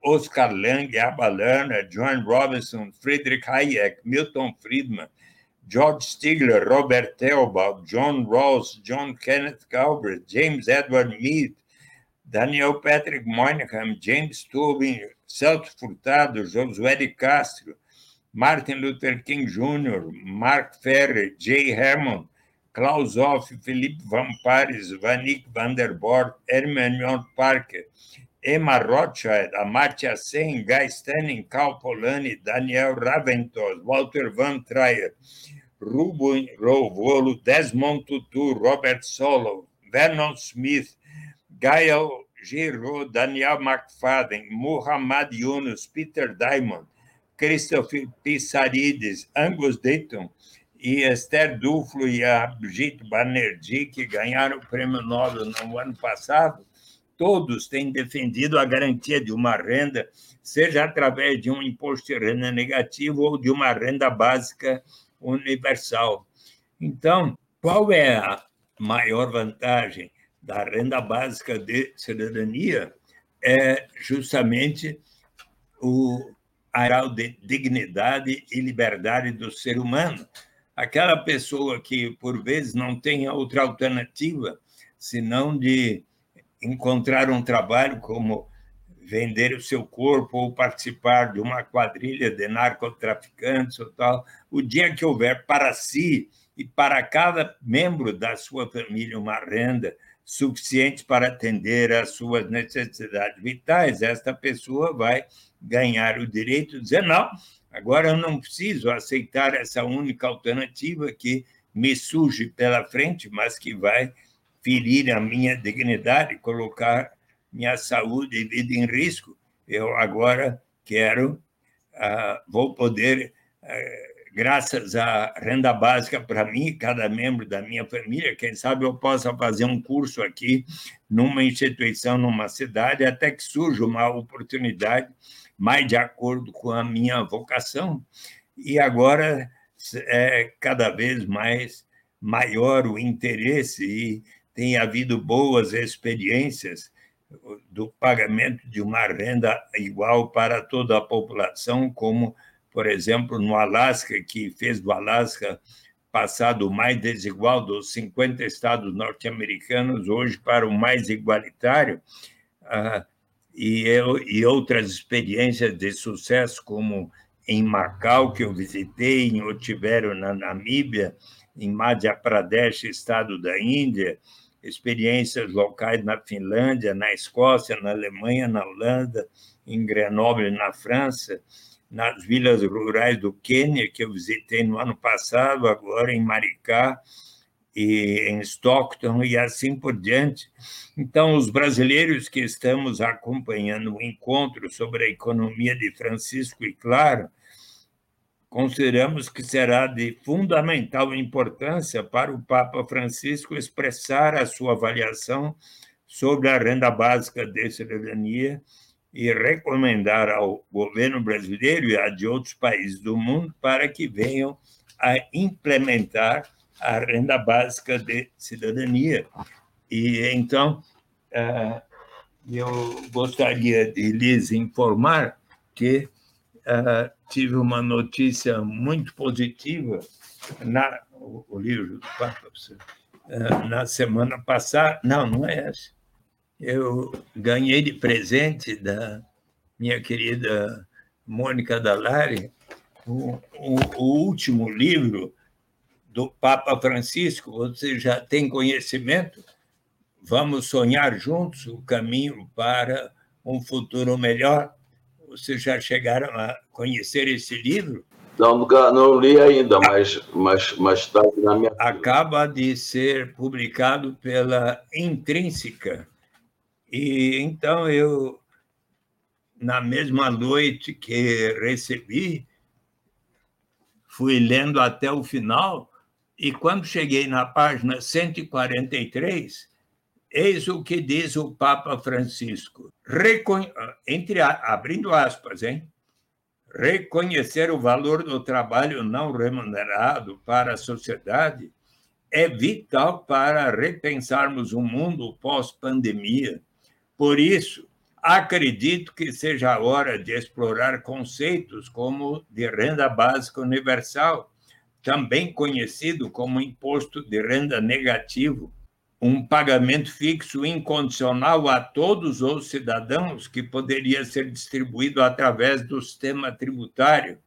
Oscar Lange, Abba Lerner, John Robinson, Friedrich Hayek, Milton Friedman, George Stigler, Robert Theobald, John Rawls, John Kenneth Galbraith, James Edward Mead, Daniel Patrick Moynihan, James Tobin, Celso Furtado, Josué de Castro, Martin Luther King Jr., Mark Ferrer, Jay Hammond, Klaus Hoff, Philippe Van Paris, Vanik van der Bort, Herman Parker, Emma Rothschild, Amartya Sen, Guy Stanning, Cal Polanyi, Daniel Raventos, Walter Van Trier, Ruben Rovolo, Desmond Tutu, Robert Solow, Vernon Smith, Gael Giraud, Daniel McFadden, Muhammad Yunus, Peter Diamond, Christopher Pissarides, Angus Dayton e Esther Duflo e a Brigitte Banerjee, que ganharam o prêmio Nobel no ano passado, todos têm defendido a garantia de uma renda, seja através de um imposto de renda negativo ou de uma renda básica universal. Então, qual é a maior vantagem da renda básica de cidadania? É justamente o grau de dignidade e liberdade do ser humano. Aquela pessoa que, por vezes, não tem outra alternativa senão de encontrar um trabalho como vender o seu corpo ou participar de uma quadrilha de narcotraficantes ou tal, o dia que houver para si e para cada membro da sua família uma renda suficiente para atender às suas necessidades vitais, esta pessoa vai ganhar o direito de dizer: não, agora eu não preciso aceitar essa única alternativa que me surge pela frente, mas que vai ferir a minha dignidade, colocar minha saúde e vida em risco. Eu agora quero, uh, vou poder, uh, graças à renda básica para mim, cada membro da minha família, quem sabe eu possa fazer um curso aqui numa instituição, numa cidade, até que surja uma oportunidade mais de acordo com a minha vocação. E agora é cada vez mais maior o interesse e tem havido boas experiências do pagamento de uma renda igual para toda a população, como, por exemplo, no Alasca, que fez do Alasca passar do mais desigual dos 50 estados norte-americanos hoje para o mais igualitário, ah, e, e outras experiências de sucesso, como em Macau, que eu visitei, em Otivero, na Namíbia, em Madhya Pradesh, estado da Índia, experiências locais na Finlândia, na Escócia, na Alemanha, na Holanda, em Grenoble, na França, nas vilas rurais do Quênia, que eu visitei no ano passado, agora em Maricá e em Stockton e assim por diante. Então, os brasileiros que estamos acompanhando o encontro sobre a economia de Francisco e Claro, consideramos que será de fundamental importância para o Papa Francisco expressar a sua avaliação sobre a renda básica de cidadania e recomendar ao governo brasileiro e a de outros países do mundo para que venham a implementar a renda básica de cidadania. E então, eh, eu gostaria de lhes informar que uh, tive uma notícia muito positiva na o, livro do Papa uh, na semana passada. Não, não é essa. Eu ganhei de presente da minha querida Mônica Dallari o, o, o último livro do Papa Francisco. Você já tem conhecimento? Vamos sonhar juntos o caminho para um futuro melhor. Vocês já chegaram a conhecer esse livro? Não, nunca, não li ainda, mas mas mas está na minha. Acaba de ser publicado pela Intrínseca. E então eu, na mesma noite que recebi, fui lendo até o final, e quando cheguei na página 143, Eis o que diz o Papa Francisco, Recon... entre abrindo aspas, hein? Reconhecer o valor do trabalho não remunerado para a sociedade é vital para repensarmos o mundo pós-pandemia. Por isso, acredito que seja a hora de explorar conceitos como de renda básica universal, também conhecido como imposto de renda negativo, um pagamento fixo incondicional a todos os cidadãos que poderia ser distribuído através do sistema tributário.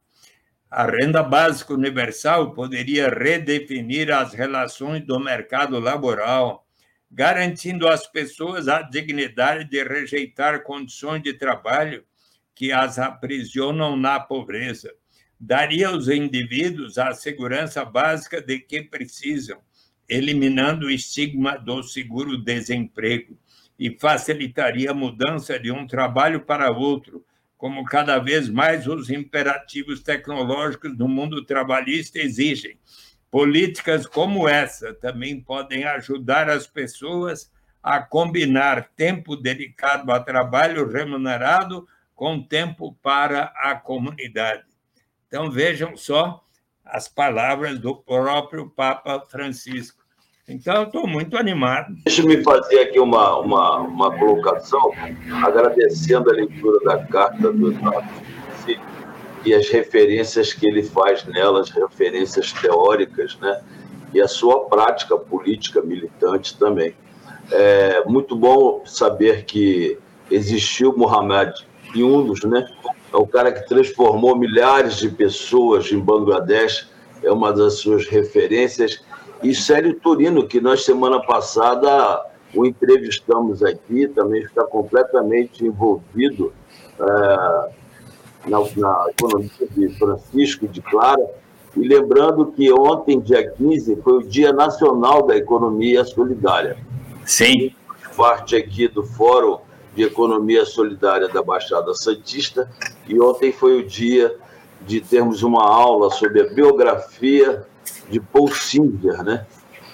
A renda básica universal poderia redefinir as relações do mercado laboral, garantindo às pessoas a dignidade de rejeitar condições de trabalho que as aprisionam na pobreza. Daria aos indivíduos a segurança básica de que precisam eliminando o estigma do seguro-desemprego e facilitaria a mudança de um trabalho para outro, como cada vez mais os imperativos tecnológicos do mundo trabalhista exigem. políticas como essa também podem ajudar as pessoas a combinar tempo dedicado a trabalho remunerado com tempo para a comunidade. Então, vejam só as palavras do próprio Papa Francisco. Então, estou muito animado. Deixa-me fazer aqui uma, uma, uma colocação, agradecendo a leitura da carta do Estado e as referências que ele faz nelas, referências teóricas, né? e a sua prática política militante também. É muito bom saber que existiu Muhammad Yunus, né? É o cara que transformou milhares de pessoas em Bangladesh, é uma das suas referências. E Célio Turino, que nós semana passada o entrevistamos aqui, também está completamente envolvido é, na, na economia de Francisco de Clara. E lembrando que ontem, dia 15, foi o Dia Nacional da Economia Solidária. Sim. Parte aqui do Fórum de Economia Solidária da Baixada Santista. E ontem foi o dia de termos uma aula sobre a biografia de Paul Singer, né?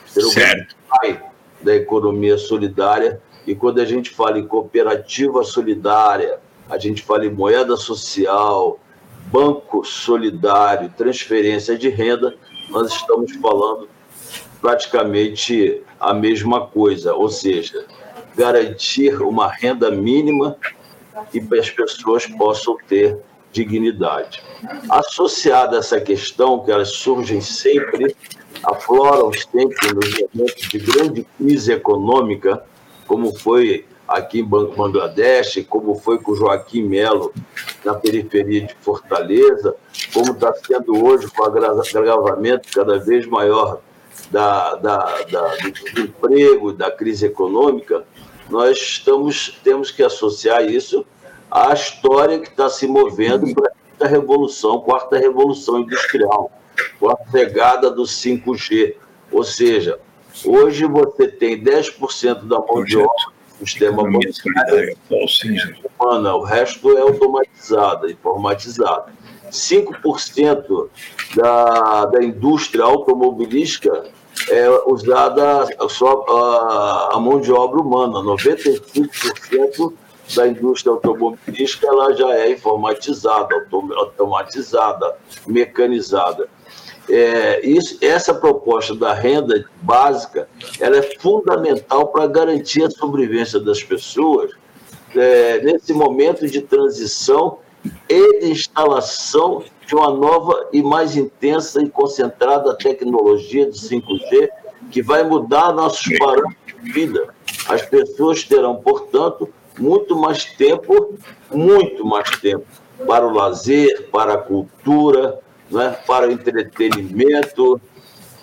Certo. pai da economia solidária. E quando a gente fala em cooperativa solidária, a gente fala em moeda social, banco solidário, transferência de renda, nós estamos falando praticamente a mesma coisa, ou seja, garantir uma renda mínima e que as pessoas possam ter dignidade. Associada a essa questão, que elas surgem sempre, afloram sempre nos momentos de grande crise econômica, como foi aqui em Bangladesh, como foi com Joaquim Melo na periferia de Fortaleza, como está sendo hoje com o agravamento cada vez maior da, da, da, do desemprego, da crise econômica, nós estamos, temos que associar isso à história que está se movendo para a revolução, quarta revolução industrial, com a pegada do 5G. Ou seja, hoje você tem 10% da mão de obra sistema humana, o resto é automatizado, informatizado. 5% da, da indústria automobilística é usada só a, a mão de obra humana, 95% da indústria automobilística ela já é informatizada, automatizada, mecanizada. É, isso, essa proposta da renda básica ela é fundamental para garantir a sobrevivência das pessoas é, nesse momento de transição e de instalação de uma nova e mais intensa e concentrada tecnologia de 5G que vai mudar nossos parâmetros de vida. As pessoas terão, portanto, muito mais tempo, muito mais tempo para o lazer, para a cultura, né, para o entretenimento,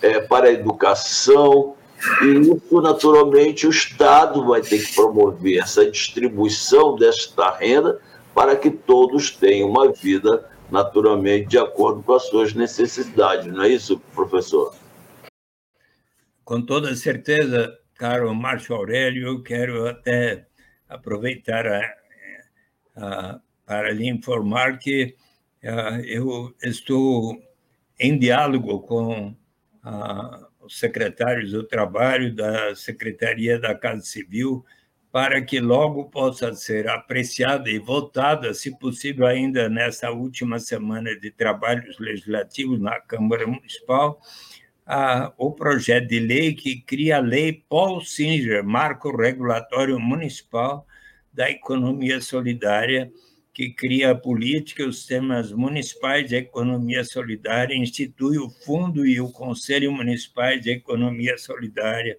é, para a educação, e isso, naturalmente, o Estado vai ter que promover essa distribuição desta renda para que todos tenham uma vida, naturalmente, de acordo com as suas necessidades. Não é isso, professor? Com toda certeza, caro Márcio Aurélio, eu quero até aproveitar a, a, para lhe informar que ah, eu estou em diálogo com os secretários do Trabalho da Secretaria da Casa Civil para que logo possa ser apreciada e votada, se possível ainda nessa última semana de trabalhos legislativos na Câmara Municipal, o projeto de lei que cria a Lei Paul Singer, Marco Regulatório Municipal da Economia Solidária, que cria a política e os temas municipais de economia solidária, institui o Fundo e o Conselho Municipais de Economia Solidária.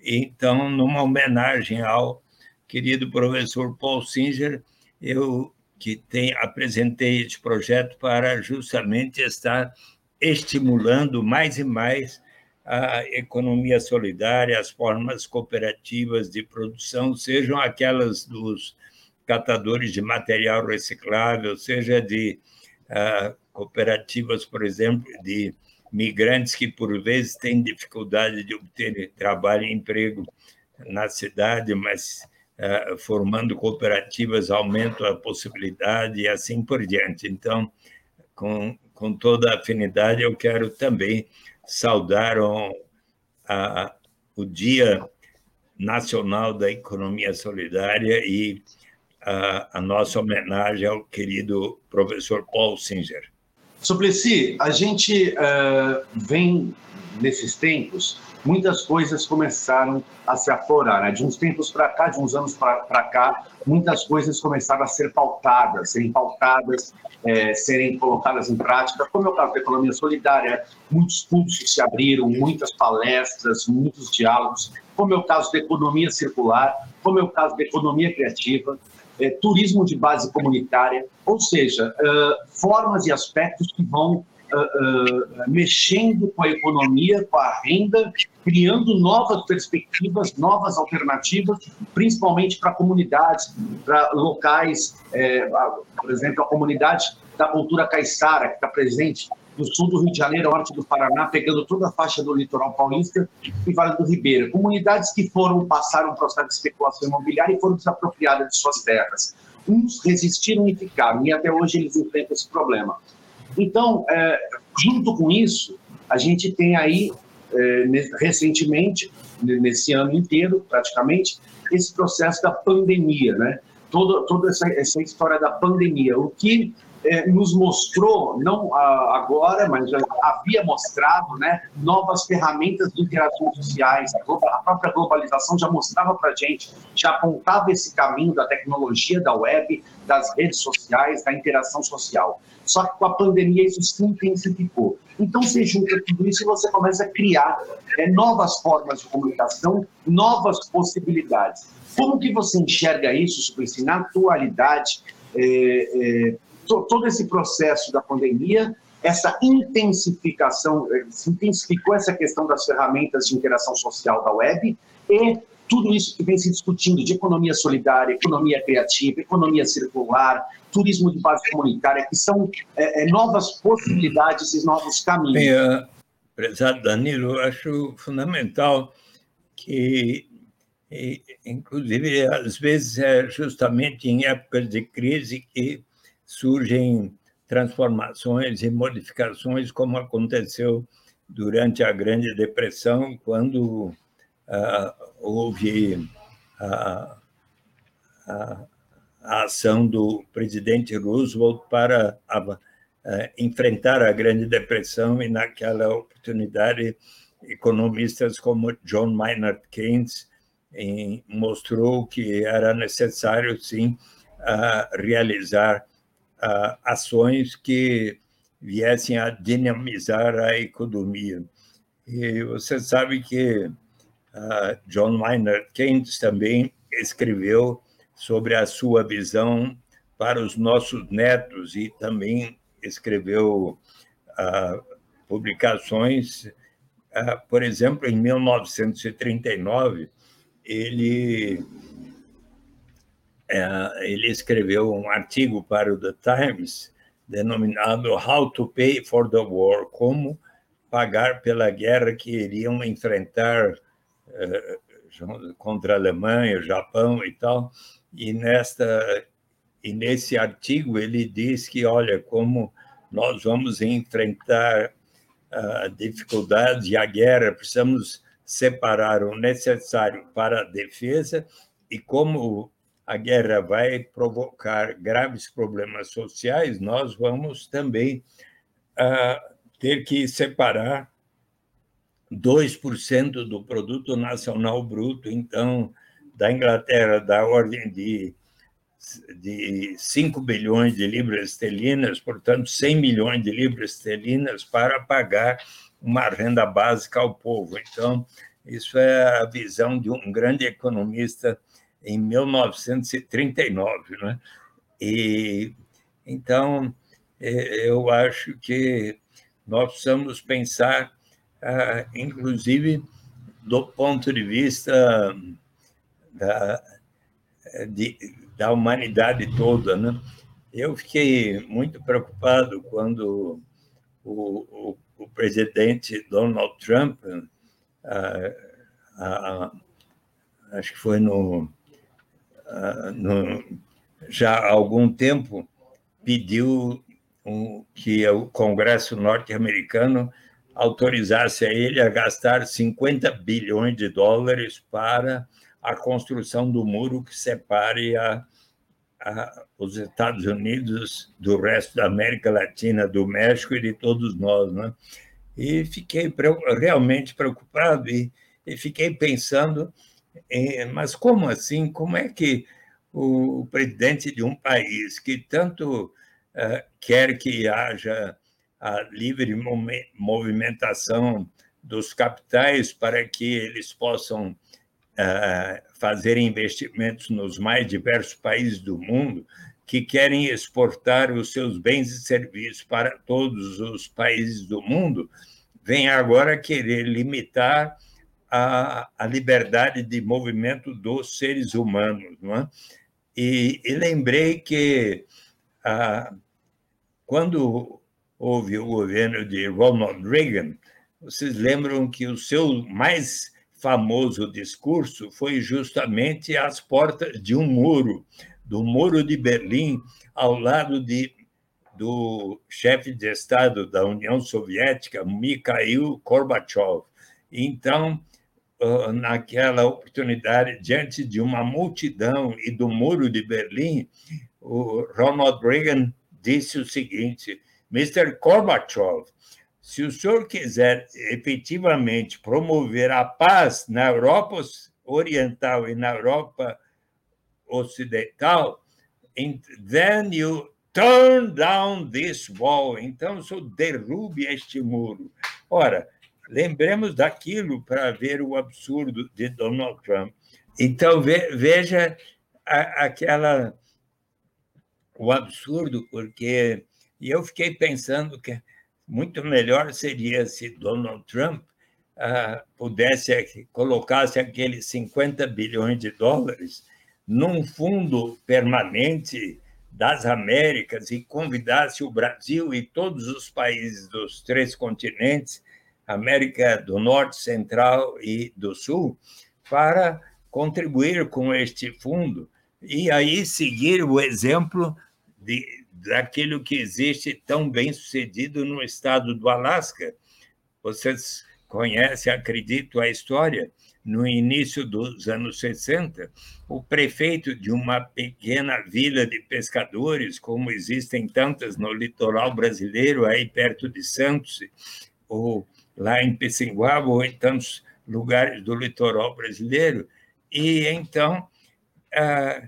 Então, numa homenagem ao querido professor Paul Singer, eu que tem, apresentei esse projeto para justamente estar estimulando mais e mais a economia solidária, as formas cooperativas de produção, sejam aquelas dos catadores de material reciclável, seja de uh, cooperativas, por exemplo, de migrantes que, por vezes, têm dificuldade de obter trabalho e emprego na cidade, mas uh, formando cooperativas aumentam a possibilidade e assim por diante. Então, com, com toda a afinidade, eu quero também saudaram a, o Dia Nacional da Economia Solidária e a, a nossa homenagem ao querido professor Paul Singer. Suplicy, a gente uh, vem nesses tempos, muitas coisas começaram a se aflorar. Né? De uns tempos para cá, de uns anos para cá, muitas coisas começaram a ser pautadas, serem pautadas, é, serem colocadas em prática, como é o caso da economia solidária, muitos cursos se abriram, muitas palestras, muitos diálogos, como é o caso da economia circular, como é o caso da economia criativa, é, turismo de base comunitária, ou seja, uh, formas e aspectos que vão uh, uh, mexendo com a economia, com a renda, criando novas perspectivas, novas alternativas, principalmente para comunidades, para locais, é, por exemplo, a comunidade da cultura caiçara, que está presente no sul do Rio de Janeiro, norte do Paraná, pegando toda a faixa do litoral paulista e Vale do Ribeira. Comunidades que foram passaram um processo de especulação imobiliária e foram desapropriadas de suas terras. Uns resistiram e ficaram, e até hoje eles enfrentam esse problema. Então, é, junto com isso, a gente tem aí, é, recentemente, nesse ano inteiro, praticamente, esse processo da pandemia, né? Toda, toda essa, essa história da pandemia, o que é, nos mostrou, não agora, mas já havia mostrado, né, novas ferramentas de interações sociais. A, global, a própria globalização já mostrava para a gente, já apontava esse caminho da tecnologia, da web, das redes sociais, da interação social. Só que com a pandemia isso se intensificou. Então você junta tudo isso e você começa a criar é, novas formas de comunicação, novas possibilidades. Como que você enxerga isso, Suplicy, na atualidade? É, é, todo esse processo da pandemia, essa intensificação, eh, se intensificou essa questão das ferramentas de interação social da web e tudo isso que vem se discutindo de economia solidária, economia criativa, economia circular, turismo de base comunitária, que são é, é, novas possibilidades e novos caminhos. Bem, prezado Danilo, eu acho fundamental que, inclusive, às vezes é justamente em épocas de crise que surgem transformações e modificações, como aconteceu durante a Grande Depressão, quando uh, houve a, a, ação do presidente Roosevelt para enfrentar a Grande Depressão, e naquela oportunidade, economistas como John Maynard Keynes mostrou que era necessário, sim, realizar ações que viessem a dinamizar a economia. E você sabe que uh, John Maynard Keynes também escreveu sobre a sua visão para os nossos netos e também escreveu uh, publicações, uh, por exemplo, em 1939, ele é, ele escreveu um artigo para o The Times denominado How to Pay for the War, como pagar pela guerra que iriam enfrentar contra a Alemanha, Japão e tal. E nesta e nesse artigo ele diz que olha como nós vamos enfrentar uh, dificuldades e a guerra, precisamos separar o necessário para a defesa e como a guerra vai provocar graves problemas sociais, nós vamos também uh, ter que separar 2% do produto nacional bruto, então, da Inglaterra, da ordem de, de 5 bilhões de libras esterlinas, portanto, 100 milhões de libras esterlinas para pagar uma renda básica ao povo. Então, isso é a visão de um grande economista em 1939, né? E então é, eu acho que nós precisamos pensar, inclusive do ponto de vista da, de, da humanidade toda, né? Eu fiquei muito preocupado quando o, o, o presidente Donald Trump, ah, ah, acho que foi no ah, no, já há algum tempo, pediu um, que o Congresso norte-americano autorizasse a ele a gastar 50 bilhões de dólares para a construção do muro que separe a, a, os Estados Unidos do resto da América Latina, do México e de todos nós. Né? E fiquei realmente preocupado e, e fiquei pensando, em, mas como assim? Como é que o presidente de um país que tanto uh, quer que haja a livre movimentação dos capitais para que eles possam uh, fazer investimentos nos mais diversos países do mundo, que querem exportar os seus bens e serviços para todos os países do mundo, vem agora querer limitar a, a liberdade de movimento dos seres humanos. Não é? e, e lembrei que ah, quando houve o governo de Ronald Reagan, vocês lembram que o seu mais famoso discurso foi justamente às portas de um muro, do Muro de Berlim, ao lado de, do chefe de Estado da União Soviética, Mikhail Gorbachev. Então, ah, naquela oportunidade, diante de uma multidão e do Muro de Berlim, o Ronald Reagan disse o seguinte: Mr. Gorbachev, se o senhor quiser efetivamente promover a paz na Europa Oriental e na Europa Ocidental, then you turn down this wall. Então, senhor derrube este muro. Ora, lembremos daquilo para ver o absurdo de Donald Trump. Então, veja aquela o absurdo, porque eu fiquei pensando que muito melhor seria se Donald Trump uh, pudesse colocasse aqueles 50 bilhões de dólares num fundo permanente das Américas e convidasse o Brasil e todos os países dos três continentes, América do Norte, Central e do Sul, para contribuir com este fundo e aí seguir o exemplo de, daquilo que existe tão bem sucedido no estado do Alasca. Vocês conhecem, acredito, a história. No início dos anos 60, o prefeito de uma pequena vila de pescadores, como existem tantas no litoral brasileiro, aí perto de Santos, ou lá em Pessinguaba, ou em tantos lugares do litoral brasileiro, e então. Ah,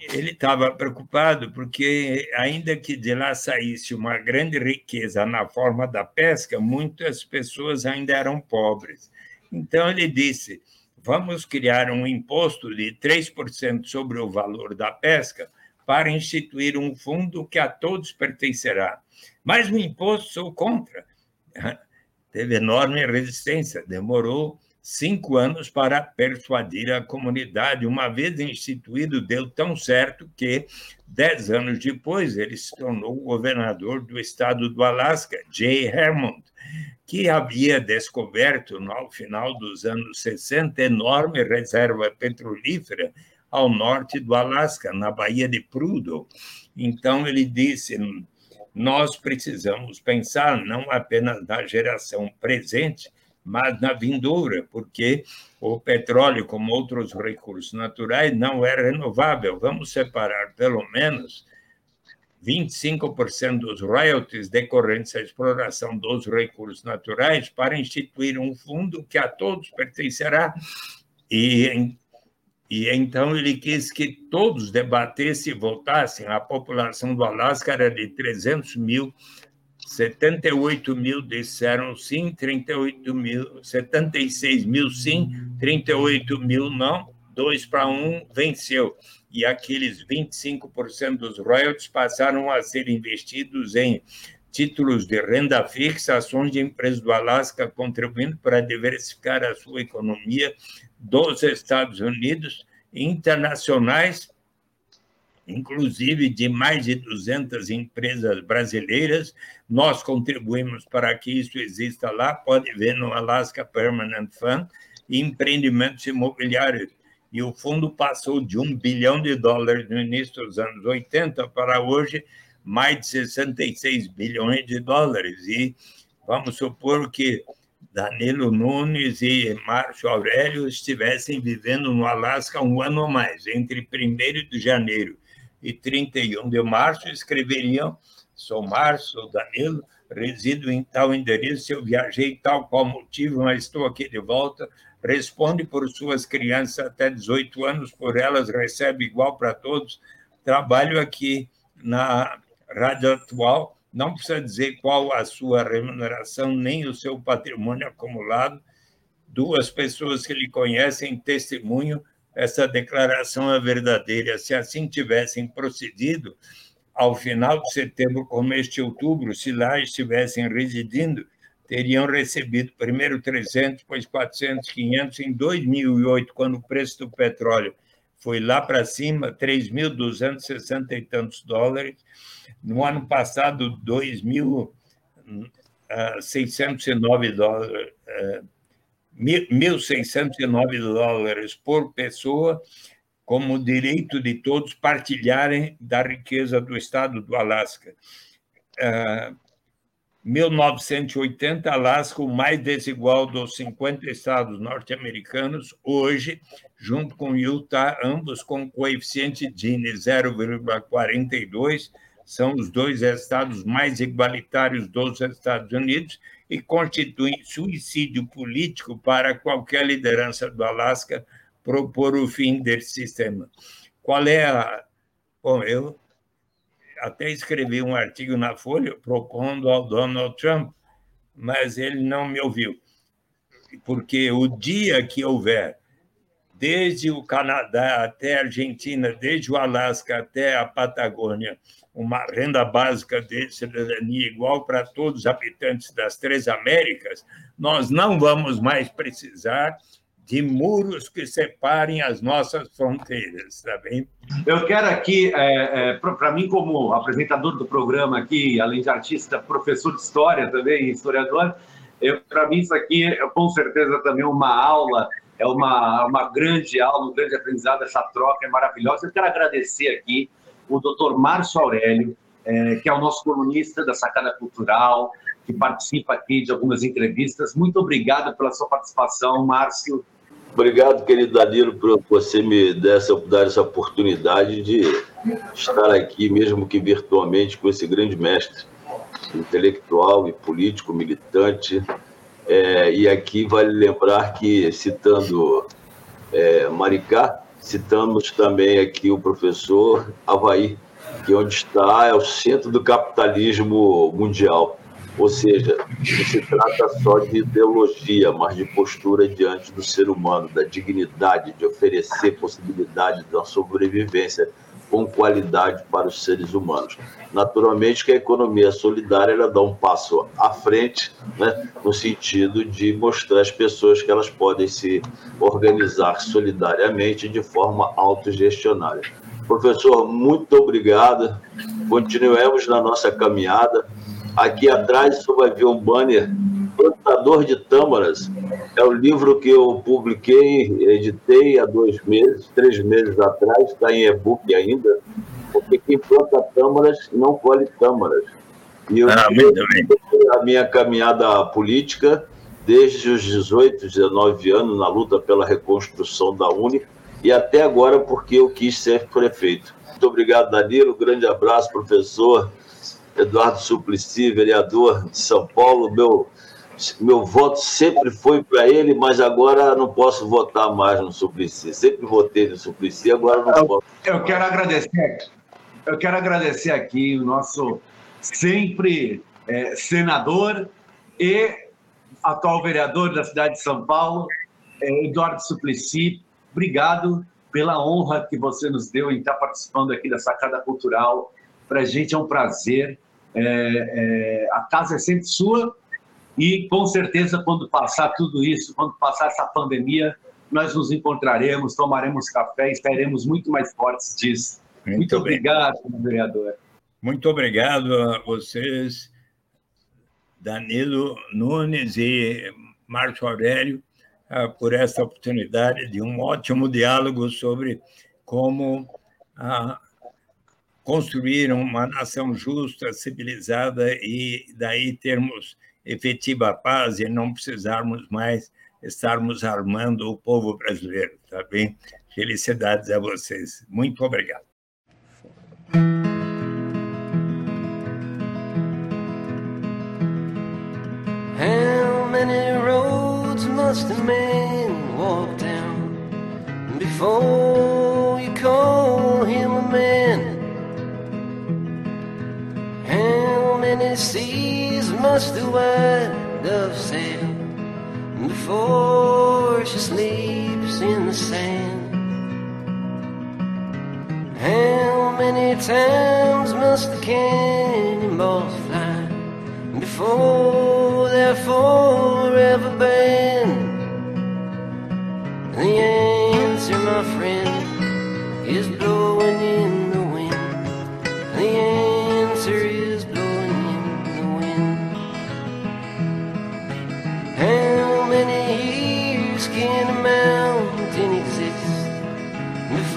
ele estava preocupado porque, ainda que de lá saísse uma grande riqueza na forma da pesca, muitas pessoas ainda eram pobres. Então, ele disse: vamos criar um imposto de 3% sobre o valor da pesca para instituir um fundo que a todos pertencerá. Mas o imposto sou contra. Teve enorme resistência, demorou cinco anos para persuadir a comunidade. Uma vez instituído, deu tão certo que, dez anos depois, ele se tornou governador do estado do Alasca, Jay Hermond, que havia descoberto, no final dos anos 60, enorme reserva petrolífera ao norte do Alasca, na Baía de Prudhoe. Então, ele disse: nós precisamos pensar não apenas na geração presente, mas na vindoura, porque o petróleo, como outros recursos naturais, não é renovável. Vamos separar pelo menos 25% dos royalties decorrentes à exploração dos recursos naturais para instituir um fundo que a todos pertencerá. E, e então ele quis que todos debatessem e votassem. A população do Alasca era de 300 mil 78 mil disseram sim, 38 mil, 76 mil sim, 38 mil não, 2 para 1 venceu. E aqueles 25% dos royalties passaram a ser investidos em títulos de renda fixa, ações de empresas do Alasca, contribuindo para diversificar a sua economia dos Estados Unidos, internacionais inclusive de mais de 200 empresas brasileiras. Nós contribuímos para que isso exista lá, pode ver no Alaska Permanent Fund, empreendimentos imobiliários. E o fundo passou de um bilhão de dólares no início dos anos 80 para hoje mais de 66 bilhões de dólares. E Vamos supor que Danilo Nunes e Márcio Aurélio estivessem vivendo no Alasca um ano ou mais, entre 1 de janeiro e 31 de março, escreveriam: Sou Márcio, sou Danilo, resido em tal endereço, eu viajei tal qual motivo, mas estou aqui de volta. Responde por suas crianças até 18 anos, por elas recebe igual para todos. Trabalho aqui na Rádio Atual não precisa dizer qual a sua remuneração, nem o seu patrimônio acumulado. Duas pessoas que lhe conhecem testemunho, essa declaração é verdadeira. Se assim tivessem procedido, ao final de setembro, começo de outubro, se lá estivessem residindo, teriam recebido primeiro 300, depois 400, 500. Em 2008, quando o preço do petróleo foi lá para cima, 3.260 e tantos dólares, no ano passado, 2.609 dólares, 1.609 dólares por pessoa, como direito de todos partilharem da riqueza do estado do Alasca. 1980, Alasca, o mais desigual dos 50 estados norte-americanos, hoje, junto com Utah, ambos com coeficiente Gini 0,42, são os dois estados mais igualitários dos Estados Unidos e constituem suicídio político para qualquer liderança do Alasca propor o fim desse sistema. Qual é a. Bom, eu até escrevi um artigo na Folha propondo ao Donald Trump, mas ele não me ouviu. Porque o dia que houver, desde o Canadá até a Argentina, desde o Alasca até a Patagônia, uma renda básica de cidadania igual para todos os habitantes das três Américas, nós não vamos mais precisar de muros que separem as nossas fronteiras, tá bem? Eu quero aqui, é, é, para mim como apresentador do programa aqui, além de artista, professor de história também, historiador, para mim isso aqui é com certeza também uma aula, é uma, uma grande aula, um grande aprendizado, essa troca é maravilhosa. Eu quero agradecer aqui o doutor Márcio Aurélio, é, que é o nosso colunista da Sacada Cultural, que participa aqui de algumas entrevistas. Muito obrigado pela sua participação, Márcio. Obrigado, querido Danilo, por você me dar essa, dar essa oportunidade de estar aqui, mesmo que virtualmente, com esse grande mestre intelectual e político, militante. É, e aqui vale lembrar que, citando é, Maricá, Citamos também aqui o professor Havaí, que onde está é o centro do capitalismo mundial. Ou seja, não se trata só de ideologia, mas de postura diante do ser humano, da dignidade, de oferecer possibilidade de uma sobrevivência com qualidade para os seres humanos. Naturalmente que a economia solidária ela dá um passo à frente, né, no sentido de mostrar às pessoas que elas podem se organizar solidariamente de forma autogestionária. Professor, muito obrigado. Continuemos na nossa caminhada. Aqui atrás você vai ver um banner Plantador de Tâmaras é o livro que eu publiquei, editei há dois meses, três meses atrás, está em e-book ainda, porque quem planta tâmaras não colhe tâmaras. E eu ah, a minha caminhada política desde os 18, 19 anos na luta pela reconstrução da Uni e até agora porque eu quis ser prefeito. Muito obrigado, Danilo. Grande abraço, professor Eduardo Suplicy, vereador de São Paulo, meu meu voto sempre foi para ele, mas agora não posso votar mais no Suplicy. Sempre votei no Suplicy, agora não eu, posso. Eu quero agradecer, eu quero agradecer aqui o nosso sempre é, senador e atual vereador da cidade de São Paulo, é, Eduardo Suplicy. Obrigado pela honra que você nos deu em estar participando aqui da Sacada Cultural. Para a gente é um prazer. É, é, a casa é sempre sua e com certeza, quando passar tudo isso, quando passar essa pandemia, nós nos encontraremos, tomaremos café e estaremos muito mais fortes disso. Muito, muito obrigado, vereador. Muito obrigado a vocês, Danilo Nunes e Márcio Aurélio, ah, por essa oportunidade de um ótimo diálogo sobre como a construir uma nação justa, civilizada e daí termos efetiva paz e não precisarmos mais estarmos armando o povo brasileiro, tá bem? Felicidades a vocês. Muito obrigado. How many roads must a man walk down before you call him a man? How many seas must the white dove sail before she sleeps in the sand? How many times must the cannonballs fly before they're forever banned? The answer, my friend, is blowing in the wind. The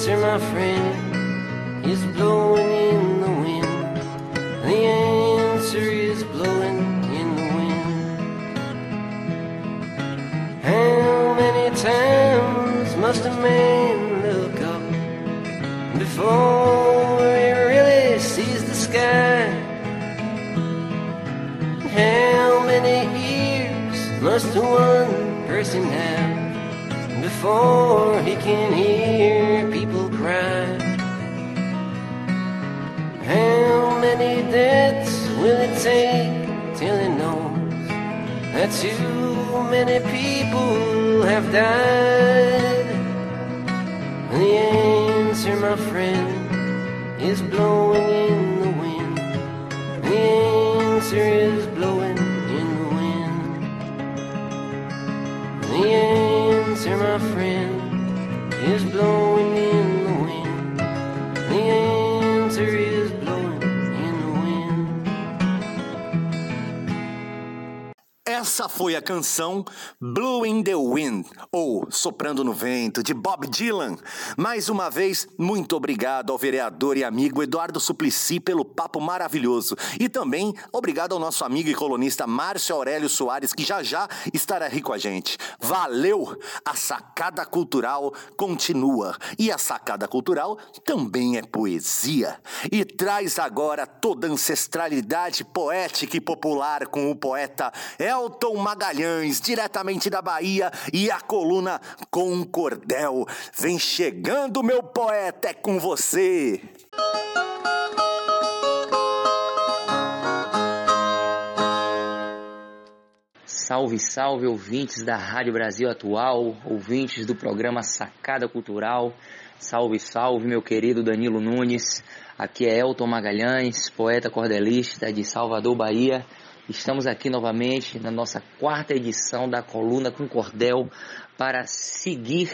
answer, my friend, is blowing in the wind. The answer is blowing in the wind. How many times must a man look up before he really sees the sky? How many ears must one person have before he can hear deaths will it take till he knows that too many people have died? The answer, my friend, is blowing in the wind. The answer is blowing in the wind. The answer, my friend, is blowing Essa foi a canção Blue in the Wind, ou Soprando no Vento, de Bob Dylan. Mais uma vez, muito obrigado ao vereador e amigo Eduardo Suplicy pelo papo maravilhoso. E também obrigado ao nosso amigo e colunista Márcio Aurélio Soares, que já já estará aqui com a gente. Valeu! A sacada cultural continua. E a sacada cultural também é poesia. E traz agora toda a ancestralidade poética e popular com o poeta Elton Magalhães, diretamente da Bahia, e a coluna Com Cordel. Vem chegando, meu poeta, é com você. Salve, salve, ouvintes da Rádio Brasil Atual, ouvintes do programa Sacada Cultural. Salve, salve, meu querido Danilo Nunes. Aqui é Elton Magalhães, poeta cordelista de Salvador, Bahia. Estamos aqui novamente na nossa quarta edição da coluna com cordel para seguir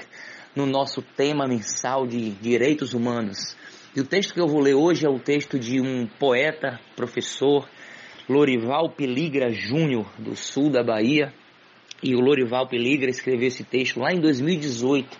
no nosso tema mensal de direitos humanos. E o texto que eu vou ler hoje é o texto de um poeta, professor, Lorival Peligra Júnior, do sul da Bahia. E o Lorival Peligra escreveu esse texto lá em 2018,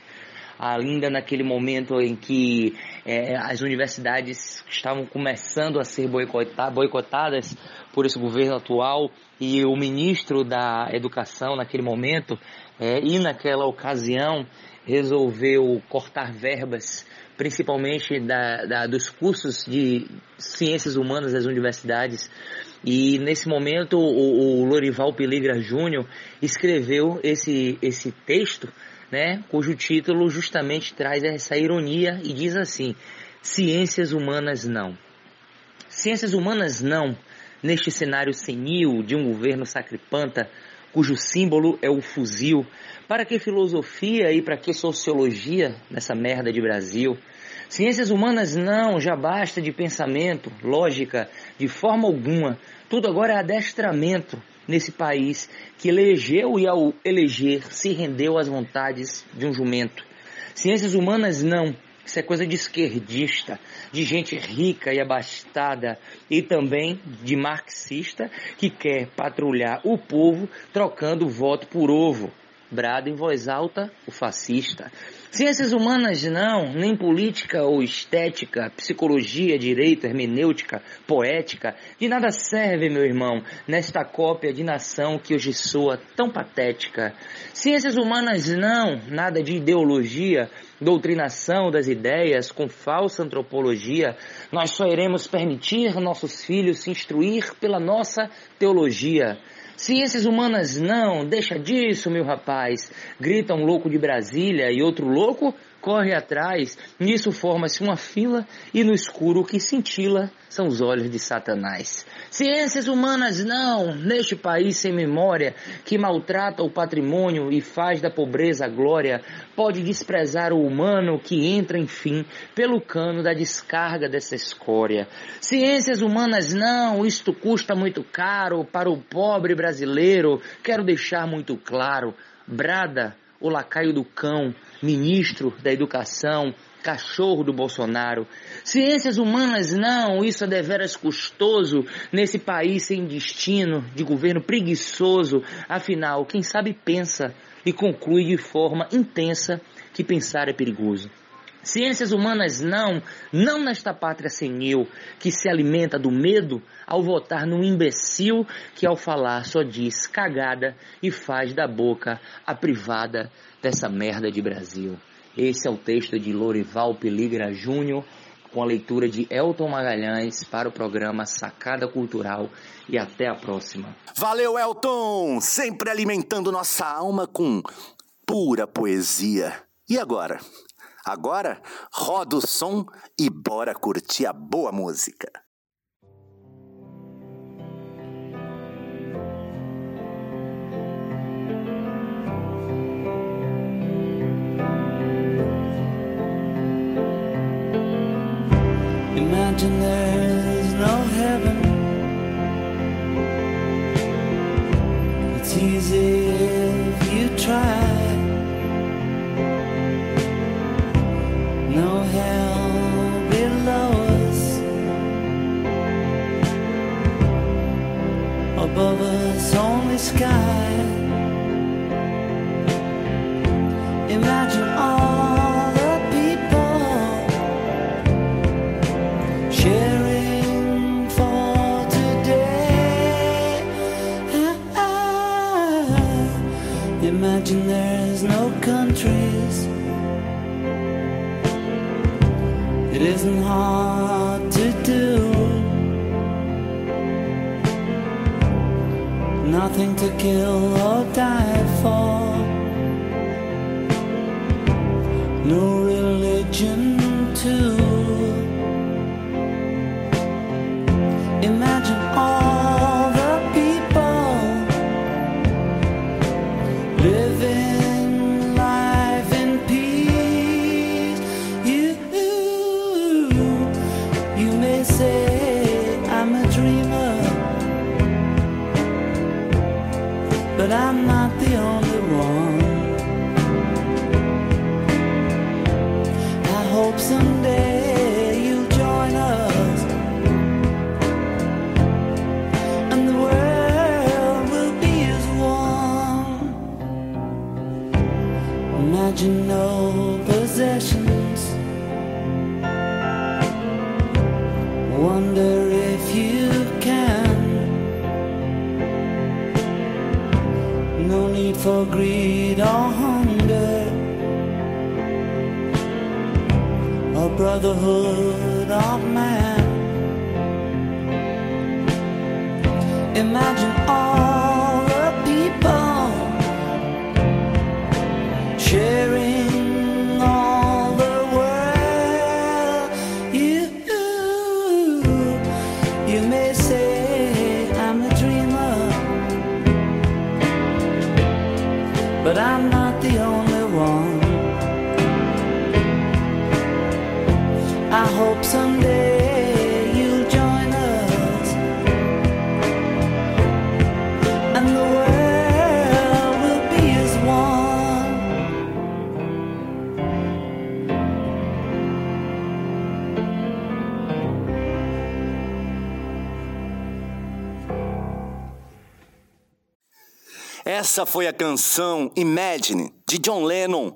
ainda naquele momento em que é, as universidades estavam começando a ser boicotadas por esse governo atual e o ministro da Educação naquele momento é, e naquela ocasião resolveu cortar verbas, principalmente da, da, dos cursos de ciências humanas das universidades. E nesse momento o, o Lorival Peligra Júnior escreveu esse, esse texto, né, cujo título justamente traz essa ironia e diz assim: Ciências humanas não. Ciências humanas não, neste cenário senil de um governo sacripanta, cujo símbolo é o fuzil. Para que filosofia e para que sociologia nessa merda de Brasil? Ciências humanas não, já basta de pensamento, lógica, de forma alguma. Tudo agora é adestramento nesse país que elegeu e ao eleger se rendeu às vontades de um jumento. Ciências humanas não, isso é coisa de esquerdista, de gente rica e abastada e também de marxista que quer patrulhar o povo trocando voto por ovo. Brada em voz alta o fascista. Ciências humanas não, nem política ou estética, psicologia, direito, hermenêutica, poética, de nada serve, meu irmão, nesta cópia de nação que hoje soa tão patética. Ciências humanas não, nada de ideologia, doutrinação das ideias com falsa antropologia. Nós só iremos permitir nossos filhos se instruir pela nossa teologia. Ciências humanas não, deixa disso, meu rapaz. Grita um louco de Brasília e outro louco corre atrás. Nisso forma-se uma fila e no escuro o que cintila são os olhos de Satanás. Ciências humanas não, neste país sem memória, que maltrata o patrimônio e faz da pobreza glória, pode desprezar o humano que entra, enfim, pelo cano da descarga dessa escória. Ciências humanas não, isto custa muito caro para o pobre brasileiro, quero deixar muito claro, brada o lacaio do cão, ministro da educação, cachorro do Bolsonaro. Ciências humanas não, isso é deveras custoso nesse país sem destino, de governo preguiçoso. Afinal, quem sabe pensa e conclui de forma intensa que pensar é perigoso. Ciências humanas não, não nesta pátria senil que se alimenta do medo ao votar num imbecil que ao falar só diz cagada e faz da boca a privada dessa merda de Brasil. Esse é o texto de Lorival Peligra Júnior, com a leitura de Elton Magalhães para o programa Sacada Cultural e até a próxima. Valeu, Elton! Sempre alimentando nossa alma com pura poesia. E agora? Agora, roda o som e bora curtir a boa música. Imagine there's no heaven. It's easy sky. Nothing to kill or die for. For greed or hunger. A brotherhood of man. Imagine all Essa foi a canção Imagine, de John Lennon.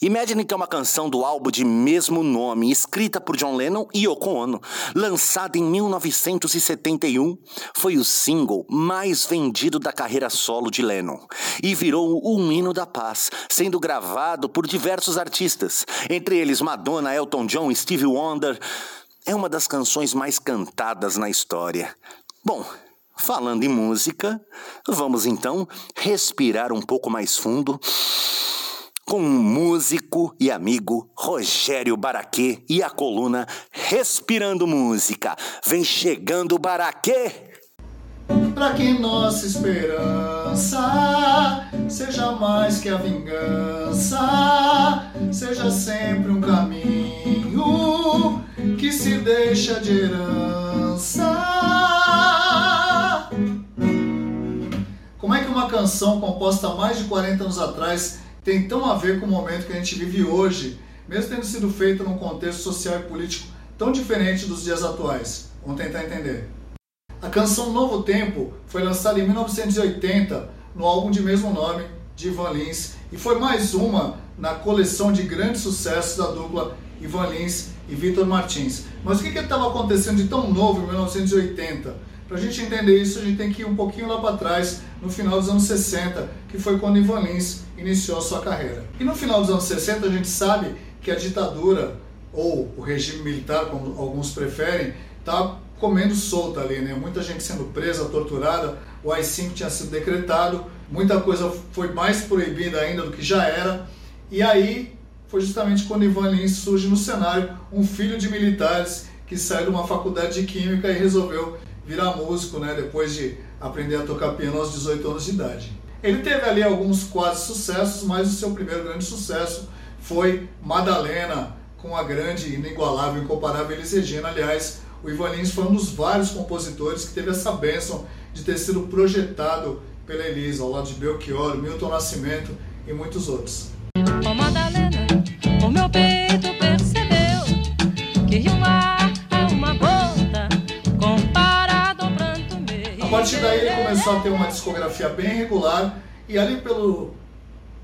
Imagine que é uma canção do álbum de mesmo nome, escrita por John Lennon e Yoko Ono, lançada em 1971, foi o single mais vendido da carreira solo de Lennon e virou um hino da paz, sendo gravado por diversos artistas, entre eles Madonna, Elton John Stevie Wonder. É uma das canções mais cantadas na história. Bom, Falando em música, vamos então respirar um pouco mais fundo com o músico e amigo Rogério Baraquê e a coluna Respirando Música. Vem chegando o Baraquê! Para que nossa esperança seja mais que a vingança, seja sempre um caminho que se deixa de herança Como é que uma canção composta há mais de 40 anos atrás tem tão a ver com o momento que a gente vive hoje, mesmo tendo sido feita num contexto social e político tão diferente dos dias atuais? Vamos tentar entender. A canção Novo Tempo foi lançada em 1980 no álbum de mesmo nome de Ivan Lins e foi mais uma na coleção de grandes sucessos da dupla Ivan Lins e Vitor Martins. Mas o que estava acontecendo de tão novo em 1980? Para a gente entender isso, a gente tem que ir um pouquinho lá para trás, no final dos anos 60, que foi quando Ivan Lins iniciou a sua carreira. E no final dos anos 60, a gente sabe que a ditadura, ou o regime militar, como alguns preferem, está comendo solta ali, né? Muita gente sendo presa, torturada, o AI-5 tinha sido decretado, muita coisa foi mais proibida ainda do que já era, e aí foi justamente quando Ivan Lins surge no cenário, um filho de militares que sai de uma faculdade de química e resolveu virar músico, né, depois de aprender a tocar piano aos 18 anos de idade. Ele teve ali alguns quase sucessos, mas o seu primeiro grande sucesso foi Madalena, com a grande, inigualável, incomparável Elis Regina. Aliás, o Ivan Lins foi um dos vários compositores que teve essa bênção de ter sido projetado pela Elis, ao lado de Belchior, Milton Nascimento e muitos outros. Oh, Madalena, o meu peito percebeu partir daí ele começou a ter uma discografia bem regular e ali pelo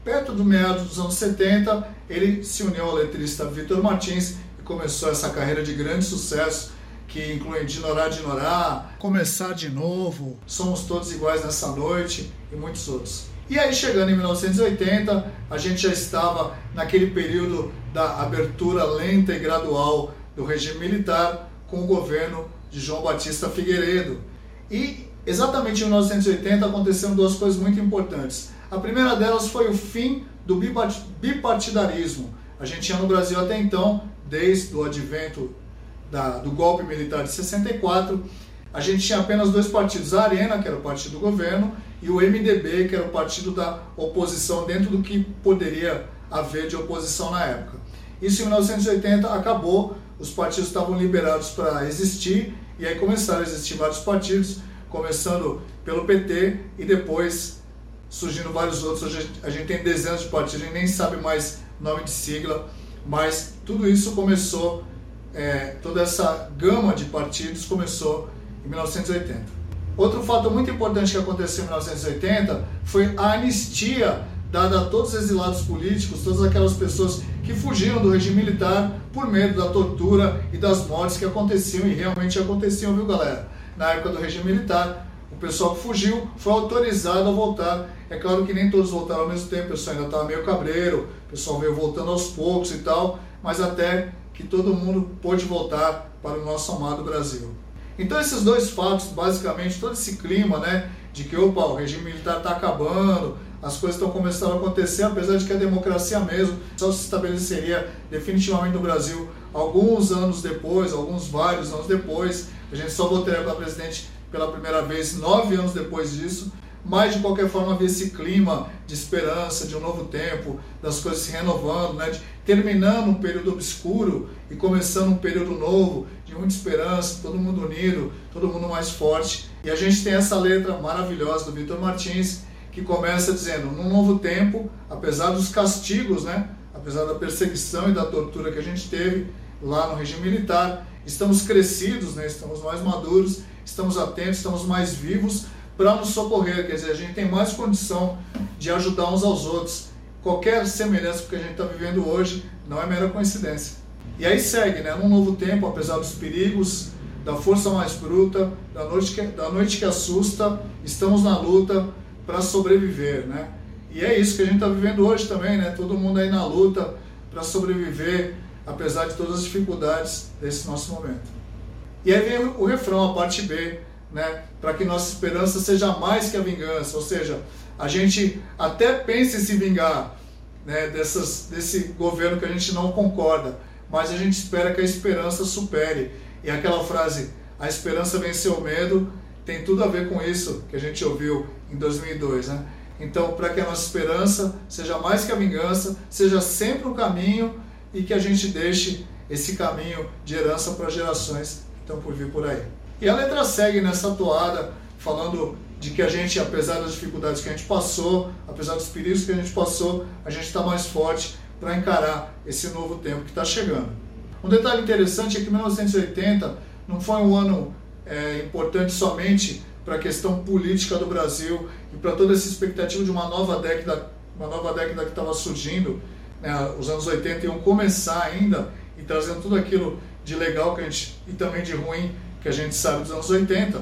perto do meados dos anos 70 ele se uniu ao letrista Vitor Martins e começou essa carreira de grande sucesso que inclui Dinorá Dinorá, Começar de Novo, Somos Todos Iguais Nessa Noite e muitos outros. E aí chegando em 1980, a gente já estava naquele período da abertura lenta e gradual do regime militar com o governo de João Batista Figueiredo. E Exatamente em 1980 aconteceram duas coisas muito importantes. A primeira delas foi o fim do bipartidarismo. A gente tinha no Brasil até então, desde o advento da, do golpe militar de 64, a gente tinha apenas dois partidos, a Arena, que era o partido do governo, e o MDB, que era o partido da oposição, dentro do que poderia haver de oposição na época. Isso em 1980 acabou, os partidos estavam liberados para existir, e aí começaram a existir vários partidos, começando pelo PT e depois surgindo vários outros. Hoje a gente tem dezenas de partidos, a gente nem sabe mais nome de sigla, mas tudo isso começou, é, toda essa gama de partidos começou em 1980. Outro fato muito importante que aconteceu em 1980 foi a anistia dada a todos os exilados políticos, todas aquelas pessoas que fugiram do regime militar por medo da tortura e das mortes que aconteciam e realmente aconteciam, viu galera? Na época do regime militar. O pessoal que fugiu foi autorizado a voltar. É claro que nem todos voltaram ao mesmo tempo, o pessoal ainda estava meio cabreiro, o pessoal veio voltando aos poucos e tal, mas até que todo mundo pôde voltar para o nosso amado Brasil. Então esses dois fatos, basicamente, todo esse clima, né, de que opa, o regime militar está acabando, as coisas estão começando a acontecer, apesar de que a democracia mesmo só se estabeleceria definitivamente no Brasil alguns anos depois, alguns vários anos depois, a gente só votaria para presidente pela primeira vez nove anos depois disso, mas de qualquer forma havia esse clima de esperança, de um novo tempo, das coisas se renovando, né? de, terminando um período obscuro e começando um período novo, de muita esperança, todo mundo unido, todo mundo mais forte. E a gente tem essa letra maravilhosa do Vitor Martins, que começa dizendo, num novo tempo, apesar dos castigos, né? apesar da perseguição e da tortura que a gente teve lá no regime militar, estamos crescidos, né? estamos mais maduros, estamos atentos, estamos mais vivos para nos socorrer, quer dizer, a gente tem mais condição de ajudar uns aos outros. Qualquer semelhança que a gente está vivendo hoje não é mera coincidência. E aí segue, né? Num novo tempo, apesar dos perigos, da força mais bruta, da noite que, da noite que assusta, estamos na luta para sobreviver, né? E é isso que a gente está vivendo hoje também, né? Todo mundo aí na luta para sobreviver, apesar de todas as dificuldades desse nosso momento. E aí vem o refrão, a parte B, né? Para que nossa esperança seja mais que a vingança, ou seja, a gente até pense em se vingar, né? Dessas, desse governo que a gente não concorda, mas a gente espera que a esperança supere. E aquela frase, a esperança venceu o medo, tem tudo a ver com isso que a gente ouviu em 2002, né? Então, para que a nossa esperança seja mais que a vingança, seja sempre um caminho e que a gente deixe esse caminho de herança para gerações que estão por vir por aí. E a letra segue nessa toada, falando de que a gente, apesar das dificuldades que a gente passou, apesar dos perigos que a gente passou, a gente está mais forte para encarar esse novo tempo que está chegando. Um detalhe interessante é que 1980 não foi um ano é, importante somente para a questão política do Brasil e para toda essa expectativa de uma nova década, uma nova década que estava surgindo, né, os anos 80 iam começar ainda e trazendo tudo aquilo de legal que a gente, e também de ruim que a gente sabe dos anos 80.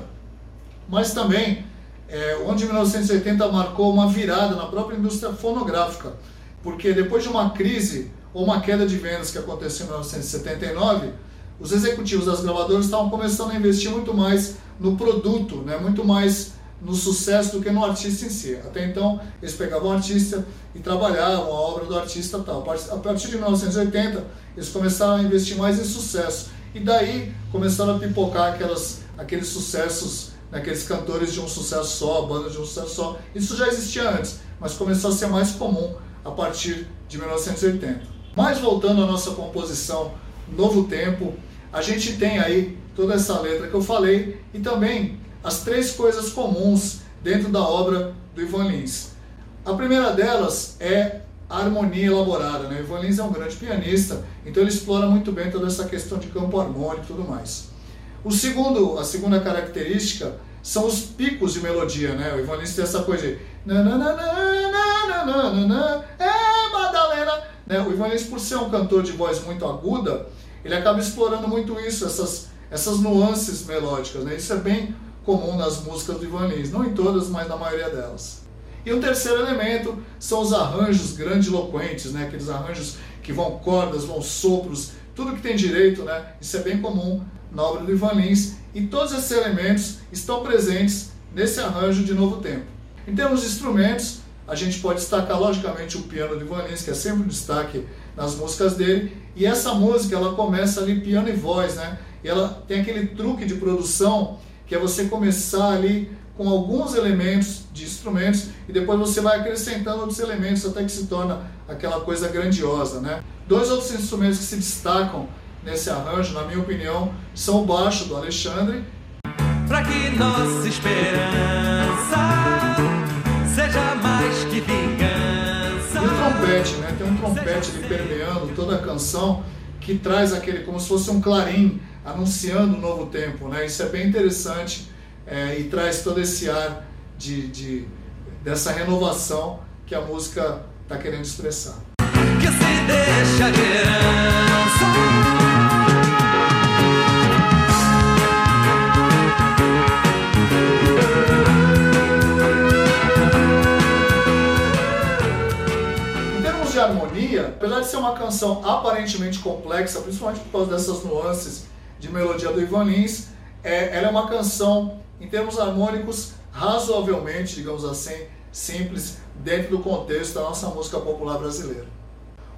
Mas também, é, onde 1980 marcou uma virada na própria indústria fonográfica, porque depois de uma crise ou uma queda de vendas que aconteceu em 1979, os executivos das gravadoras estavam começando a investir muito mais no produto, né, muito mais no sucesso do que no artista em si. Até então, eles pegavam o artista e trabalhavam a obra do artista tal. A partir de 1980, eles começaram a investir mais em sucesso. E daí começaram a pipocar aquelas, aqueles sucessos, né, aqueles cantores de um sucesso só, bandas de um sucesso só. Isso já existia antes, mas começou a ser mais comum a partir de 1980. Mas voltando à nossa composição Novo Tempo, a gente tem aí toda essa letra que eu falei e também as três coisas comuns dentro da obra do Ivan Lins. A primeira delas é a harmonia elaborada. Né? O Ivan Lins é um grande pianista, então ele explora muito bem toda essa questão de campo harmônico e tudo mais. O segundo, a segunda característica são os picos de melodia. Né? O Ivan Lins tem essa coisa de é Madalena. Né? O Ivan Lins, por ser um cantor de voz muito aguda, ele acaba explorando muito isso, essas, essas nuances melódicas. Né? Isso é bem comum nas músicas do Ivan Lins, não em todas, mas na maioria delas. E o terceiro elemento são os arranjos grandiloquentes, né? aqueles arranjos que vão cordas, vão sopros, tudo que tem direito, né? isso é bem comum na obra do Ivan Lins, e todos esses elementos estão presentes nesse arranjo de Novo Tempo. Em termos de instrumentos, a gente pode destacar logicamente o piano de Ivan Lins, que é sempre um destaque nas músicas dele, e essa música ela começa ali piano e voz, né? E ela tem aquele truque de produção que é você começar ali com alguns elementos de instrumentos e depois você vai acrescentando outros elementos até que se torna aquela coisa grandiosa, né? Dois outros instrumentos que se destacam nesse arranjo, na minha opinião, são o baixo do Alexandre. Para que nossa esperança seja mais que vingança. E o trompete, né? Tem um trompete ali permeando toda a canção que traz aquele como se fosse um clarim anunciando um novo tempo, né? Isso é bem interessante é, e traz todo esse ar de, de dessa renovação que a música está querendo expressar. Que se deixa de herança. harmonia, apesar de ser uma canção aparentemente complexa, principalmente por causa dessas nuances de melodia do Ivan Lins, é, ela é uma canção, em termos harmônicos, razoavelmente, digamos assim, simples, dentro do contexto da nossa música popular brasileira.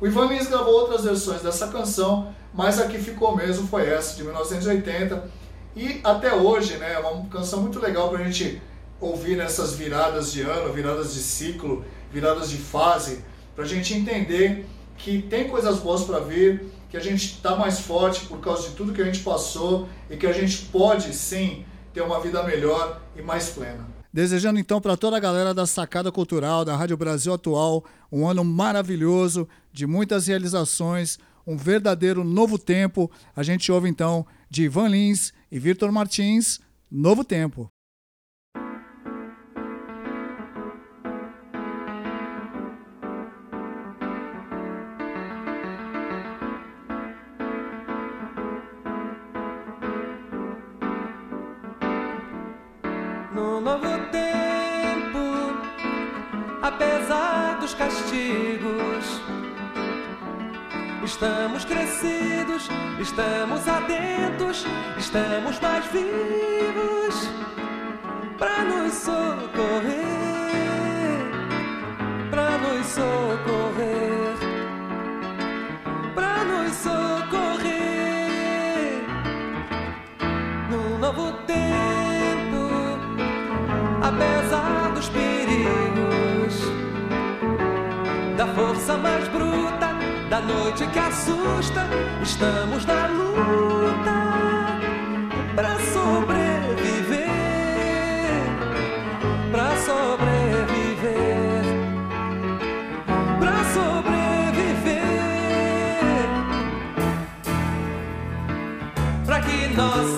O Ivan Lins gravou outras versões dessa canção, mas a que ficou mesmo foi essa, de 1980, e até hoje né, é uma canção muito legal para a gente ouvir nessas viradas de ano, viradas de ciclo, viradas de fase, para a gente entender que tem coisas boas para vir, que a gente está mais forte por causa de tudo que a gente passou e que a gente pode sim ter uma vida melhor e mais plena. Desejando então para toda a galera da Sacada Cultural, da Rádio Brasil Atual, um ano maravilhoso, de muitas realizações, um verdadeiro novo tempo. A gente ouve então de Ivan Lins e Vitor Martins, Novo Tempo. Dos castigos. Estamos crescidos, estamos atentos, estamos mais vivos para nos socorrer, para nos socorrer, para nos socorrer no novo tempo, apesar força mais bruta, da noite que assusta, estamos na luta para sobreviver, para sobreviver, para sobreviver, para que nossa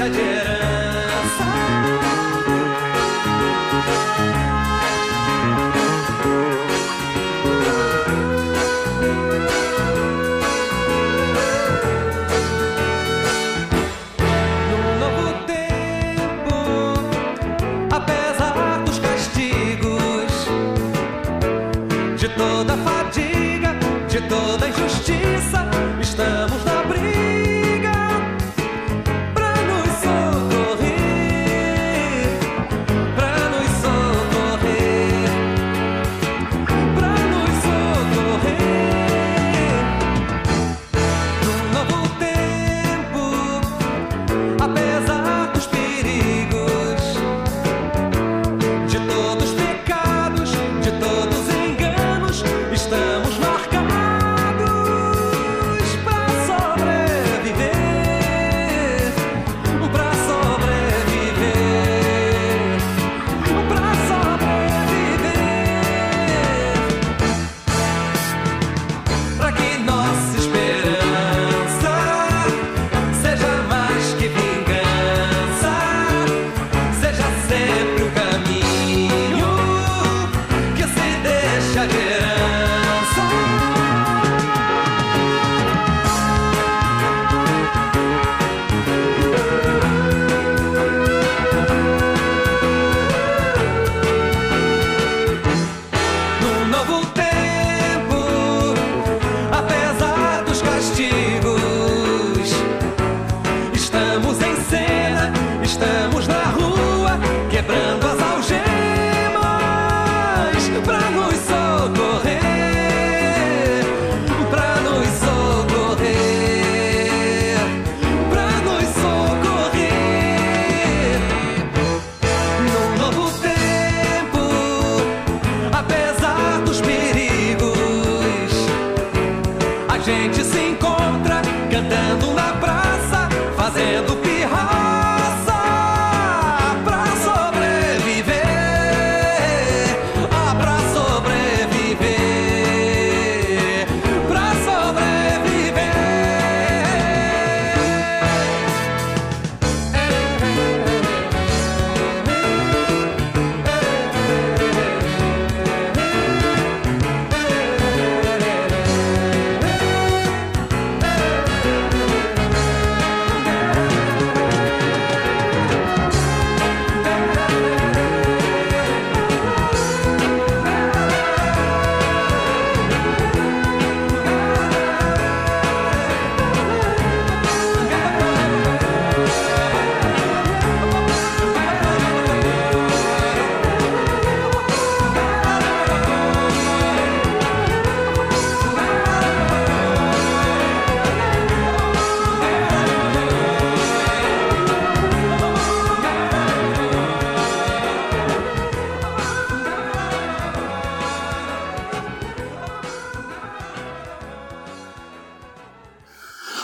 deixa de herança. De toda fadiga, de toda injustiça, estamos